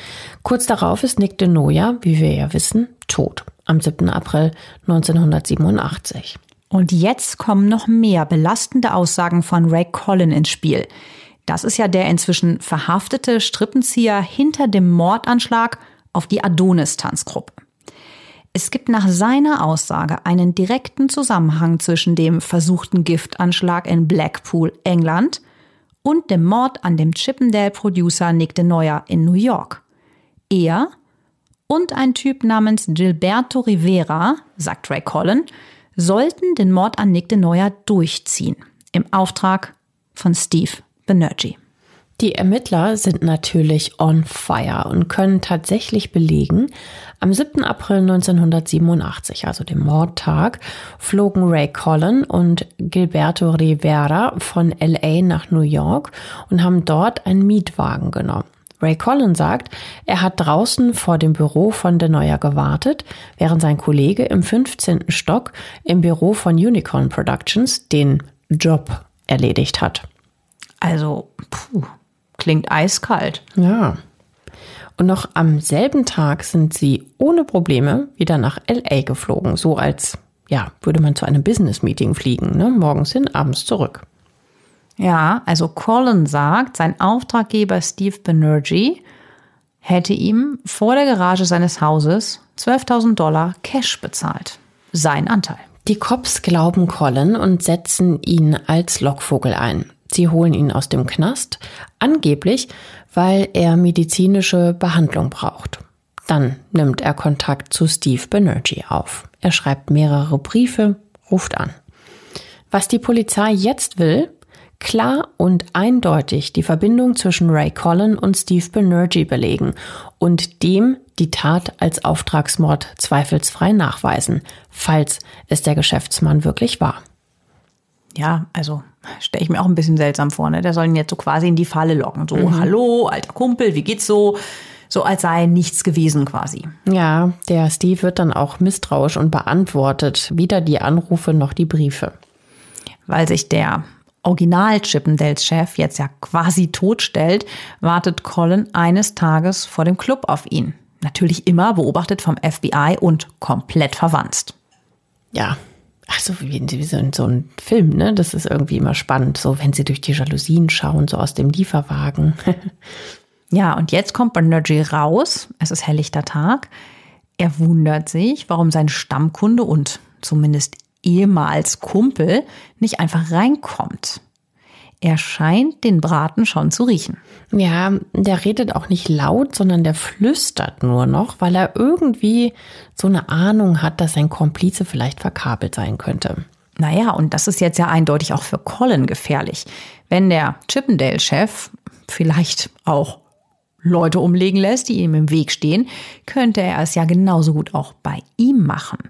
Kurz darauf ist Nick de Noia, wie wir ja wissen, tot. Am 7. April 1987. Und jetzt kommen noch mehr belastende Aussagen von Ray Collin ins Spiel. Das ist ja der inzwischen verhaftete Strippenzieher hinter dem Mordanschlag auf die Adonis-Tanzgruppe. Es gibt nach seiner Aussage einen direkten Zusammenhang zwischen dem versuchten Giftanschlag in Blackpool, England und dem Mord an dem Chippendale-Producer Nick de Neuer in New York. Er und ein Typ namens Gilberto Rivera, sagt Ray Collin, sollten den Mord an Nick de Neuer durchziehen. Im Auftrag von Steve Banerjee. Die Ermittler sind natürlich on fire und können tatsächlich belegen, am 7. April 1987, also dem Mordtag, flogen Ray Collin und Gilberto Rivera von LA nach New York und haben dort einen Mietwagen genommen. Ray Collin sagt, er hat draußen vor dem Büro von De Neuer gewartet, während sein Kollege im 15. Stock im Büro von Unicorn Productions den Job erledigt hat. Also, puh, Klingt eiskalt. Ja. Und noch am selben Tag sind sie ohne Probleme wieder nach LA geflogen, so als ja, würde man zu einem Business-Meeting fliegen, ne? morgens hin, abends zurück. Ja, also Colin sagt, sein Auftraggeber Steve Banerjee hätte ihm vor der Garage seines Hauses 12.000 Dollar Cash bezahlt. Sein Anteil. Die Cops glauben Colin und setzen ihn als Lockvogel ein. Sie holen ihn aus dem Knast, angeblich, weil er medizinische Behandlung braucht. Dann nimmt er Kontakt zu Steve Banerjee auf. Er schreibt mehrere Briefe, ruft an. Was die Polizei jetzt will, klar und eindeutig die Verbindung zwischen Ray Collin und Steve Banerjee belegen und dem die Tat als Auftragsmord zweifelsfrei nachweisen, falls es der Geschäftsmann wirklich war. Ja, also stelle ich mir auch ein bisschen seltsam vor. Ne? Der soll ihn jetzt so quasi in die Falle locken. So, mhm. hallo, alter Kumpel, wie geht's so? So als sei nichts gewesen quasi. Ja, der Steve wird dann auch misstrauisch und beantwortet weder die Anrufe noch die Briefe. Weil sich der Original Chippendales-Chef jetzt ja quasi totstellt, wartet Colin eines Tages vor dem Club auf ihn. Natürlich immer beobachtet vom FBI und komplett verwandt. Ja, Ach so, wie, wie so, in so ein Film, ne? Das ist irgendwie immer spannend, so wenn sie durch die Jalousien schauen, so aus dem Lieferwagen. ja, und jetzt kommt Banerjee raus. Es ist helllichter Tag. Er wundert sich, warum sein Stammkunde und zumindest ehemals Kumpel nicht einfach reinkommt. Er scheint den Braten schon zu riechen. Ja, der redet auch nicht laut, sondern der flüstert nur noch, weil er irgendwie so eine Ahnung hat, dass sein Komplize vielleicht verkabelt sein könnte. Naja, und das ist jetzt ja eindeutig auch für Colin gefährlich. Wenn der Chippendale-Chef vielleicht auch Leute umlegen lässt, die ihm im Weg stehen, könnte er es ja genauso gut auch bei ihm machen.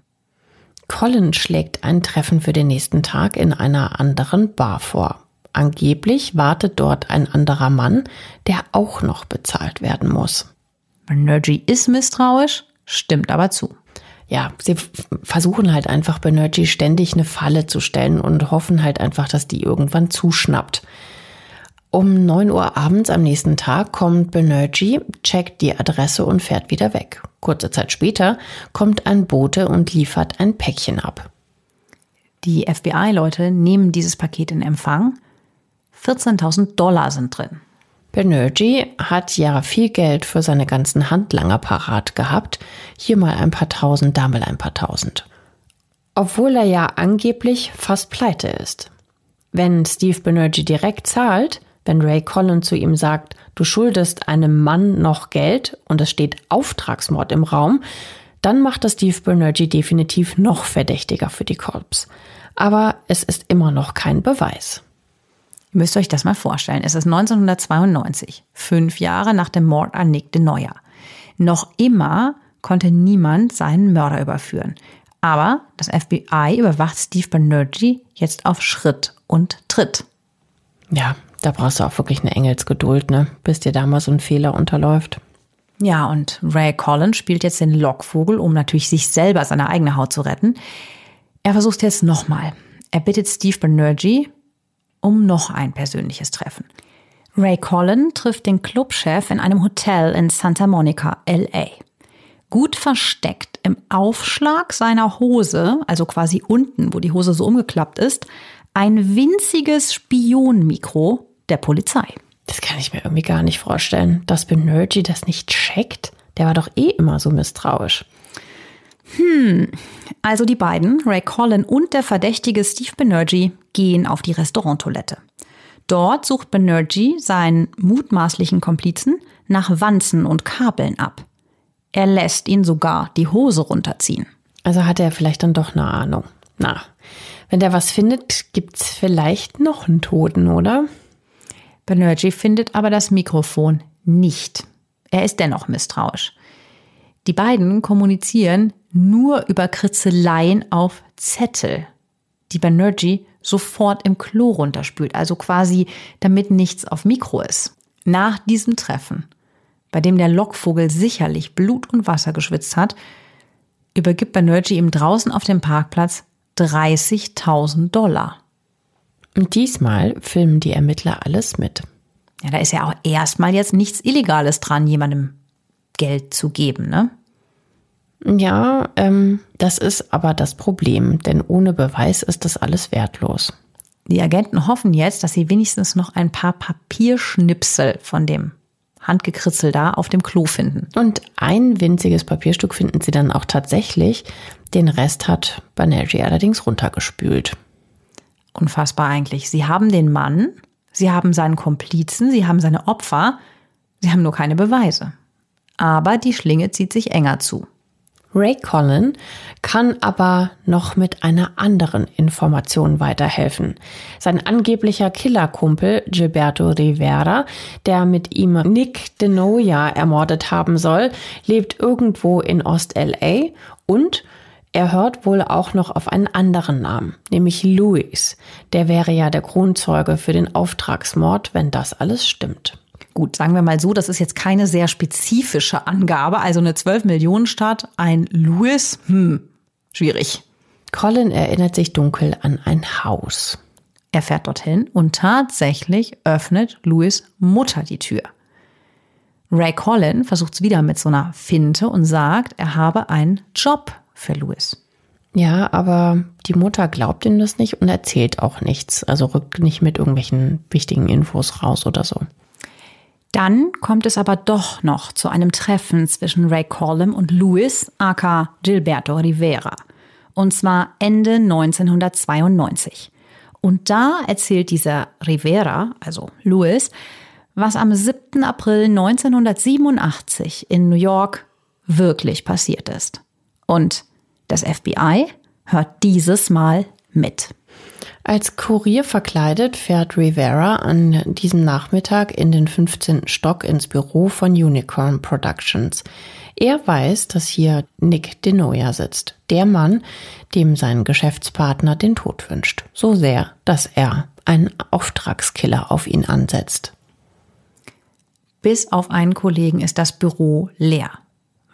Colin schlägt ein Treffen für den nächsten Tag in einer anderen Bar vor. Angeblich wartet dort ein anderer Mann, der auch noch bezahlt werden muss. Banerjee ist misstrauisch, stimmt aber zu. Ja, sie versuchen halt einfach Banerjee ständig eine Falle zu stellen und hoffen halt einfach, dass die irgendwann zuschnappt. Um 9 Uhr abends am nächsten Tag kommt Banerjee, checkt die Adresse und fährt wieder weg. Kurze Zeit später kommt ein Bote und liefert ein Päckchen ab. Die FBI-Leute nehmen dieses Paket in Empfang 14.000 Dollar sind drin. Banerjee hat ja viel Geld für seine ganzen Handlanger parat gehabt. Hier mal ein paar tausend, da mal ein paar tausend. Obwohl er ja angeblich fast pleite ist. Wenn Steve Banerjee direkt zahlt, wenn Ray Collins zu ihm sagt, du schuldest einem Mann noch Geld und es steht Auftragsmord im Raum, dann macht das Steve Banerjee definitiv noch verdächtiger für die Korps. Aber es ist immer noch kein Beweis. Ihr müsst euch das mal vorstellen. Es ist 1992, fünf Jahre nach dem Mord an Nick de Neuer. Noch immer konnte niemand seinen Mörder überführen. Aber das FBI überwacht Steve Banerjee jetzt auf Schritt und Tritt. Ja, da brauchst du auch wirklich eine Engelsgeduld, ne? Bis dir da mal so ein Fehler unterläuft. Ja, und Ray Collins spielt jetzt den Lockvogel, um natürlich sich selber seine eigene Haut zu retten. Er versucht jetzt nochmal. Er bittet Steve Banerjee, um noch ein persönliches Treffen. Ray Collin trifft den Clubchef in einem Hotel in Santa Monica, LA. Gut versteckt im Aufschlag seiner Hose, also quasi unten, wo die Hose so umgeklappt ist, ein winziges Spionmikro der Polizei. Das kann ich mir irgendwie gar nicht vorstellen, dass Benergy das nicht checkt. Der war doch eh immer so misstrauisch. Hm, also die beiden, Ray Collin und der verdächtige Steve Banerjee, gehen auf die Restauranttoilette. Dort sucht Banerjee seinen mutmaßlichen Komplizen nach Wanzen und Kabeln ab. Er lässt ihn sogar die Hose runterziehen. Also hat er vielleicht dann doch eine Ahnung. Na, wenn der was findet, gibt's vielleicht noch einen Toten, oder? Banerjee findet aber das Mikrofon nicht. Er ist dennoch misstrauisch. Die beiden kommunizieren nur über Kritzeleien auf Zettel, die Banerjee sofort im Klo runterspült, also quasi damit nichts auf Mikro ist. Nach diesem Treffen, bei dem der Lockvogel sicherlich Blut und Wasser geschwitzt hat, übergibt Banerjee ihm draußen auf dem Parkplatz 30.000 Dollar. Und diesmal filmen die Ermittler alles mit. Ja, da ist ja auch erstmal jetzt nichts Illegales dran, jemandem Geld zu geben, ne? Ja, ähm, das ist aber das Problem, denn ohne Beweis ist das alles wertlos. Die Agenten hoffen jetzt, dass sie wenigstens noch ein paar Papierschnipsel von dem Handgekritzel da auf dem Klo finden. Und ein winziges Papierstück finden sie dann auch tatsächlich. Den Rest hat Banerjee allerdings runtergespült. Unfassbar eigentlich. Sie haben den Mann, sie haben seinen Komplizen, sie haben seine Opfer, sie haben nur keine Beweise. Aber die Schlinge zieht sich enger zu. Ray Collin kann aber noch mit einer anderen Information weiterhelfen. Sein angeblicher Killerkumpel Gilberto Rivera, der mit ihm Nick de Noia ermordet haben soll, lebt irgendwo in Ost-LA und er hört wohl auch noch auf einen anderen Namen, nämlich Louis. Der wäre ja der Kronzeuge für den Auftragsmord, wenn das alles stimmt. Gut, sagen wir mal so, das ist jetzt keine sehr spezifische Angabe. Also eine 12 Millionen Stadt, ein Louis, hm, schwierig. Colin erinnert sich dunkel an ein Haus. Er fährt dorthin und tatsächlich öffnet Louis Mutter die Tür. Ray Colin versucht es wieder mit so einer Finte und sagt, er habe einen Job für Louis. Ja, aber die Mutter glaubt ihm das nicht und erzählt auch nichts. Also rückt nicht mit irgendwelchen wichtigen Infos raus oder so. Dann kommt es aber doch noch zu einem Treffen zwischen Ray Collum und Louis, aka Gilberto Rivera. Und zwar Ende 1992. Und da erzählt dieser Rivera, also Lewis, was am 7. April 1987 in New York wirklich passiert ist. Und das FBI hört dieses Mal mit. Als Kurier verkleidet fährt Rivera an diesem Nachmittag in den 15. Stock ins Büro von Unicorn Productions. Er weiß, dass hier Nick DeNoia sitzt, der Mann, dem sein Geschäftspartner den Tod wünscht. So sehr, dass er einen Auftragskiller auf ihn ansetzt. Bis auf einen Kollegen ist das Büro leer.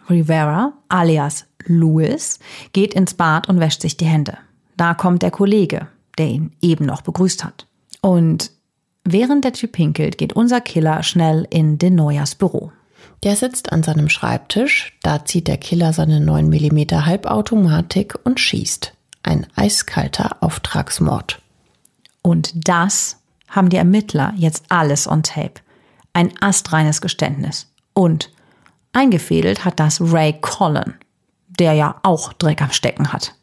Rivera, alias Louis, geht ins Bad und wäscht sich die Hände. Da kommt der Kollege, der ihn eben noch begrüßt hat. Und während der Typ pinkelt, geht unser Killer schnell in Denoyas Büro. Der sitzt an seinem Schreibtisch, da zieht der Killer seine 9 mm Halbautomatik und schießt. Ein eiskalter Auftragsmord. Und das haben die Ermittler jetzt alles on tape. Ein astreines Geständnis. Und eingefädelt hat das Ray Collin, der ja auch Dreck am Stecken hat.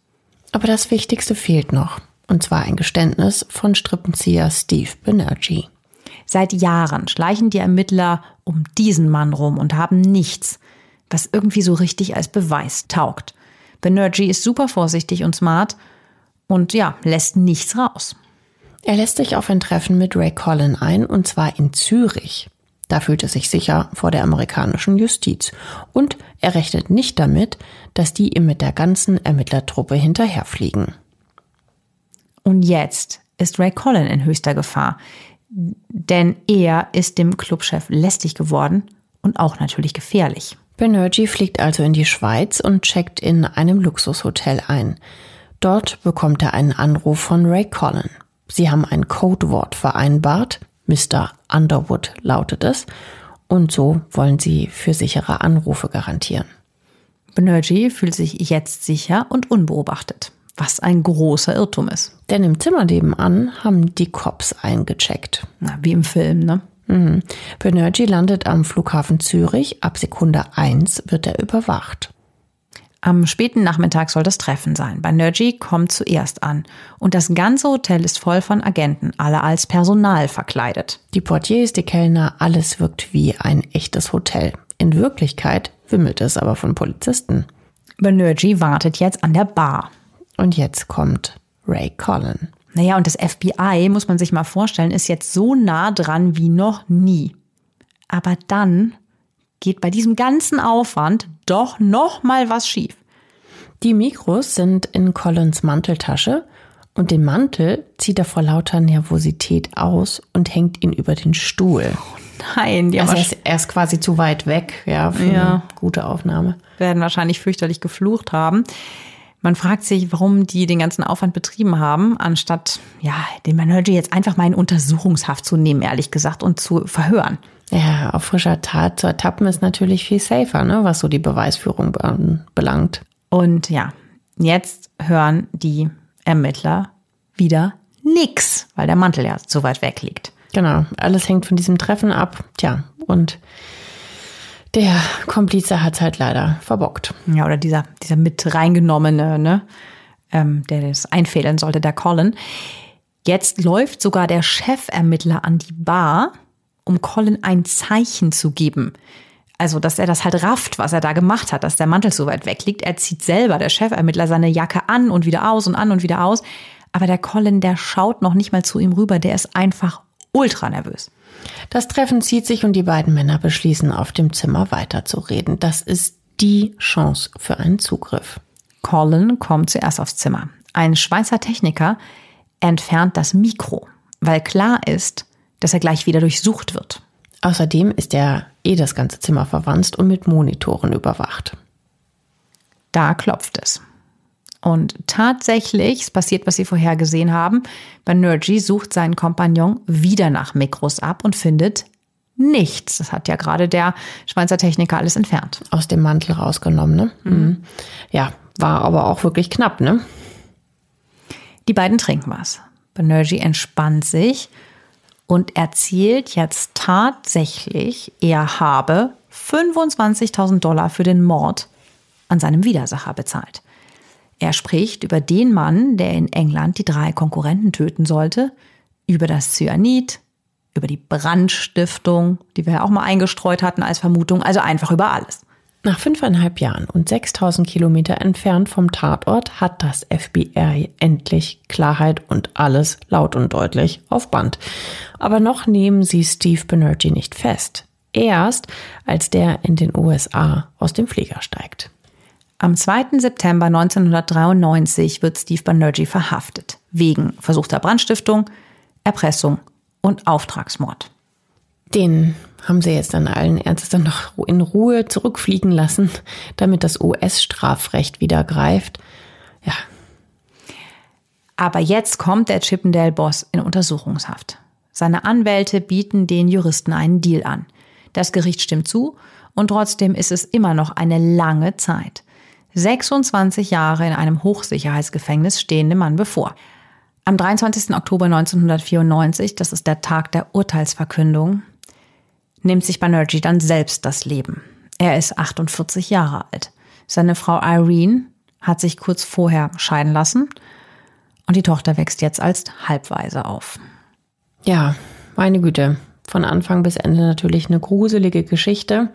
Aber das Wichtigste fehlt noch. Und zwar ein Geständnis von Strippenzieher Steve Banerjee. Seit Jahren schleichen die Ermittler um diesen Mann rum und haben nichts, was irgendwie so richtig als Beweis taugt. Banerjee ist super vorsichtig und smart und ja, lässt nichts raus. Er lässt sich auf ein Treffen mit Ray Collin ein, und zwar in Zürich. Da fühlt er sich sicher vor der amerikanischen Justiz. Und er rechnet nicht damit, dass die ihm mit der ganzen Ermittlertruppe hinterherfliegen. Und jetzt ist Ray Collin in höchster Gefahr denn er ist dem Clubchef lästig geworden und auch natürlich gefährlich. Banerjee fliegt also in die Schweiz und checkt in einem Luxushotel ein. Dort bekommt er einen Anruf von Ray Collin. Sie haben ein Codewort vereinbart, Mr. Underwood lautet es, und so wollen sie für sichere Anrufe garantieren. Banerjee fühlt sich jetzt sicher und unbeobachtet. Was ein großer Irrtum ist. Denn im Zimmer nebenan haben die Cops eingecheckt. Na, wie im Film, ne? Mhm. Banerjee landet am Flughafen Zürich. Ab Sekunde 1 wird er überwacht. Am späten Nachmittag soll das Treffen sein. Banerjee kommt zuerst an. Und das ganze Hotel ist voll von Agenten, alle als Personal verkleidet. Die Portiers, die Kellner, alles wirkt wie ein echtes Hotel. In Wirklichkeit wimmelt es aber von Polizisten. Banerjee wartet jetzt an der Bar. Und jetzt kommt Ray Collin. Naja, und das FBI, muss man sich mal vorstellen, ist jetzt so nah dran wie noch nie. Aber dann geht bei diesem ganzen Aufwand doch noch mal was schief. Die Mikros sind in Collins Manteltasche und den Mantel zieht er vor lauter Nervosität aus und hängt ihn über den Stuhl. Oh nein, die also er ist, er ist quasi zu weit weg, ja, für ja. eine gute Aufnahme. Werden wahrscheinlich fürchterlich geflucht haben. Man fragt sich, warum die den ganzen Aufwand betrieben haben, anstatt ja, den Manager jetzt einfach mal in Untersuchungshaft zu nehmen, ehrlich gesagt, und zu verhören. Ja, auf frischer Tat zu ertappen ist natürlich viel safer, ne, was so die Beweisführung belangt. Und ja, jetzt hören die Ermittler wieder nix, weil der Mantel ja so weit weg liegt. Genau, alles hängt von diesem Treffen ab. Tja, und der Komplize hat halt leider verbockt. Ja, oder dieser, dieser mit reingenommene, ne, ähm, der das einfädeln sollte, der Colin. Jetzt läuft sogar der Chefermittler an die Bar, um Colin ein Zeichen zu geben. Also, dass er das halt rafft, was er da gemacht hat, dass der Mantel so weit weg liegt. Er zieht selber, der Chefermittler, seine Jacke an und wieder aus und an und wieder aus. Aber der Colin, der schaut noch nicht mal zu ihm rüber, der ist einfach ultra nervös. Das Treffen zieht sich und die beiden Männer beschließen, auf dem Zimmer weiterzureden. Das ist die Chance für einen Zugriff. Colin kommt zuerst aufs Zimmer. Ein Schweizer Techniker entfernt das Mikro, weil klar ist, dass er gleich wieder durchsucht wird. Außerdem ist er eh das ganze Zimmer verwanzt und mit Monitoren überwacht. Da klopft es. Und tatsächlich, es passiert, was Sie vorher gesehen haben, Banerjee sucht seinen Kompagnon wieder nach Mikros ab und findet nichts. Das hat ja gerade der Schweizer Techniker alles entfernt. Aus dem Mantel rausgenommen, ne? Mhm. Ja, war aber auch wirklich knapp, ne? Die beiden trinken was. Banerjee entspannt sich und erzählt jetzt tatsächlich, er habe 25.000 Dollar für den Mord an seinem Widersacher bezahlt. Er spricht über den Mann, der in England die drei Konkurrenten töten sollte, über das Cyanid, über die Brandstiftung, die wir ja auch mal eingestreut hatten als Vermutung, also einfach über alles. Nach fünfeinhalb Jahren und 6000 Kilometer entfernt vom Tatort hat das FBI endlich Klarheit und alles laut und deutlich auf Band. Aber noch nehmen sie Steve Banerjee nicht fest. Erst als der in den USA aus dem Flieger steigt. Am 2. September 1993 wird Steve Banerjee verhaftet. Wegen versuchter Brandstiftung, Erpressung und Auftragsmord. Den haben sie jetzt dann allen Ernstes dann noch in Ruhe zurückfliegen lassen, damit das US-Strafrecht wieder greift. Ja. Aber jetzt kommt der Chippendale-Boss in Untersuchungshaft. Seine Anwälte bieten den Juristen einen Deal an. Das Gericht stimmt zu und trotzdem ist es immer noch eine lange Zeit. 26 Jahre in einem Hochsicherheitsgefängnis stehen dem Mann bevor. Am 23. Oktober 1994, das ist der Tag der Urteilsverkündung, nimmt sich Banerjee dann selbst das Leben. Er ist 48 Jahre alt. Seine Frau Irene hat sich kurz vorher scheiden lassen und die Tochter wächst jetzt als Halbweise auf. Ja, meine Güte. Von Anfang bis Ende natürlich eine gruselige Geschichte.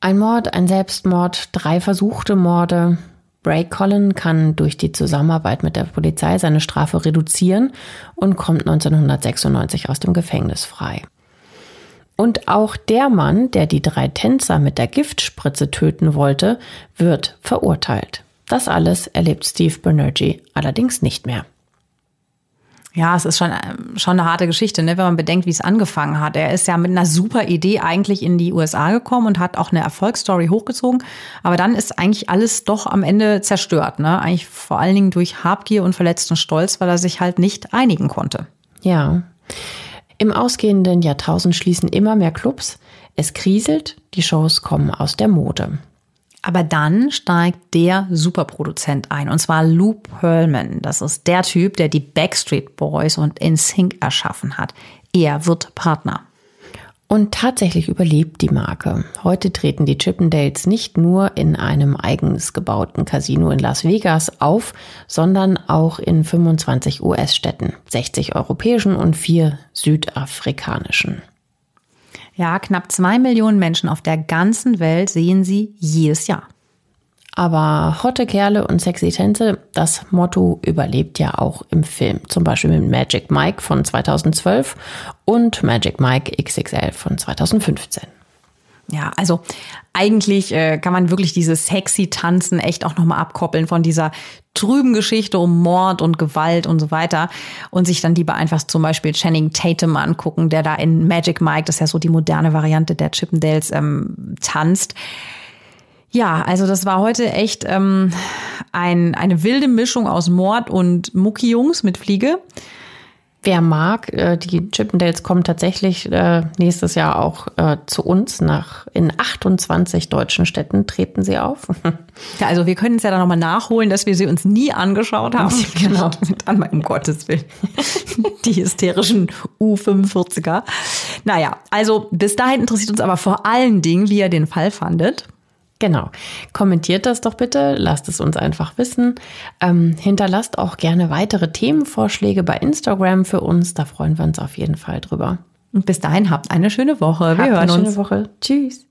Ein Mord, ein Selbstmord, drei versuchte Morde. Bray Collin kann durch die Zusammenarbeit mit der Polizei seine Strafe reduzieren und kommt 1996 aus dem Gefängnis frei. Und auch der Mann, der die drei Tänzer mit der Giftspritze töten wollte, wird verurteilt. Das alles erlebt Steve Banerjee allerdings nicht mehr. Ja, es ist schon, schon eine harte Geschichte, ne, wenn man bedenkt, wie es angefangen hat. Er ist ja mit einer super Idee eigentlich in die USA gekommen und hat auch eine Erfolgsstory hochgezogen. Aber dann ist eigentlich alles doch am Ende zerstört. Ne? Eigentlich vor allen Dingen durch Habgier und verletzten Stolz, weil er sich halt nicht einigen konnte. Ja. Im ausgehenden Jahrtausend schließen immer mehr Clubs. Es kriselt, die Shows kommen aus der Mode. Aber dann steigt der Superproduzent ein, und zwar Lou Pearlman. Das ist der Typ, der die Backstreet Boys und InSync erschaffen hat. Er wird Partner. Und tatsächlich überlebt die Marke. Heute treten die Chippendales nicht nur in einem eigens gebauten Casino in Las Vegas auf, sondern auch in 25 US-Städten, 60 europäischen und vier südafrikanischen. Ja, knapp zwei Millionen Menschen auf der ganzen Welt sehen sie jedes Jahr. Aber hotte Kerle und sexy Tänze, das Motto überlebt ja auch im Film. Zum Beispiel mit Magic Mike von 2012 und Magic Mike XXL von 2015. Ja, also eigentlich äh, kann man wirklich dieses sexy Tanzen echt auch nochmal abkoppeln von dieser trüben Geschichte um Mord und Gewalt und so weiter und sich dann lieber einfach zum Beispiel Channing Tatum angucken, der da in Magic Mike, das ist ja so die moderne Variante der Chippendales, ähm, tanzt. Ja, also das war heute echt ähm, ein, eine wilde Mischung aus Mord und Mucki-Jungs mit Fliege. Wer mag, äh, die Chippendales kommen tatsächlich äh, nächstes Jahr auch äh, zu uns. Nach in 28 deutschen Städten treten sie auf. Ja, also wir können es ja dann nochmal nachholen, dass wir sie uns nie angeschaut haben. Genau. Dann mal um Gottes Willen. Die hysterischen U45er. Naja, also bis dahin interessiert uns aber vor allen Dingen, wie ihr den Fall fandet. Genau. Kommentiert das doch bitte, lasst es uns einfach wissen. Ähm, hinterlasst auch gerne weitere Themenvorschläge bei Instagram für uns, da freuen wir uns auf jeden Fall drüber. Und bis dahin habt eine schöne Woche. Wir habt hören eine uns. Schöne Woche. Tschüss.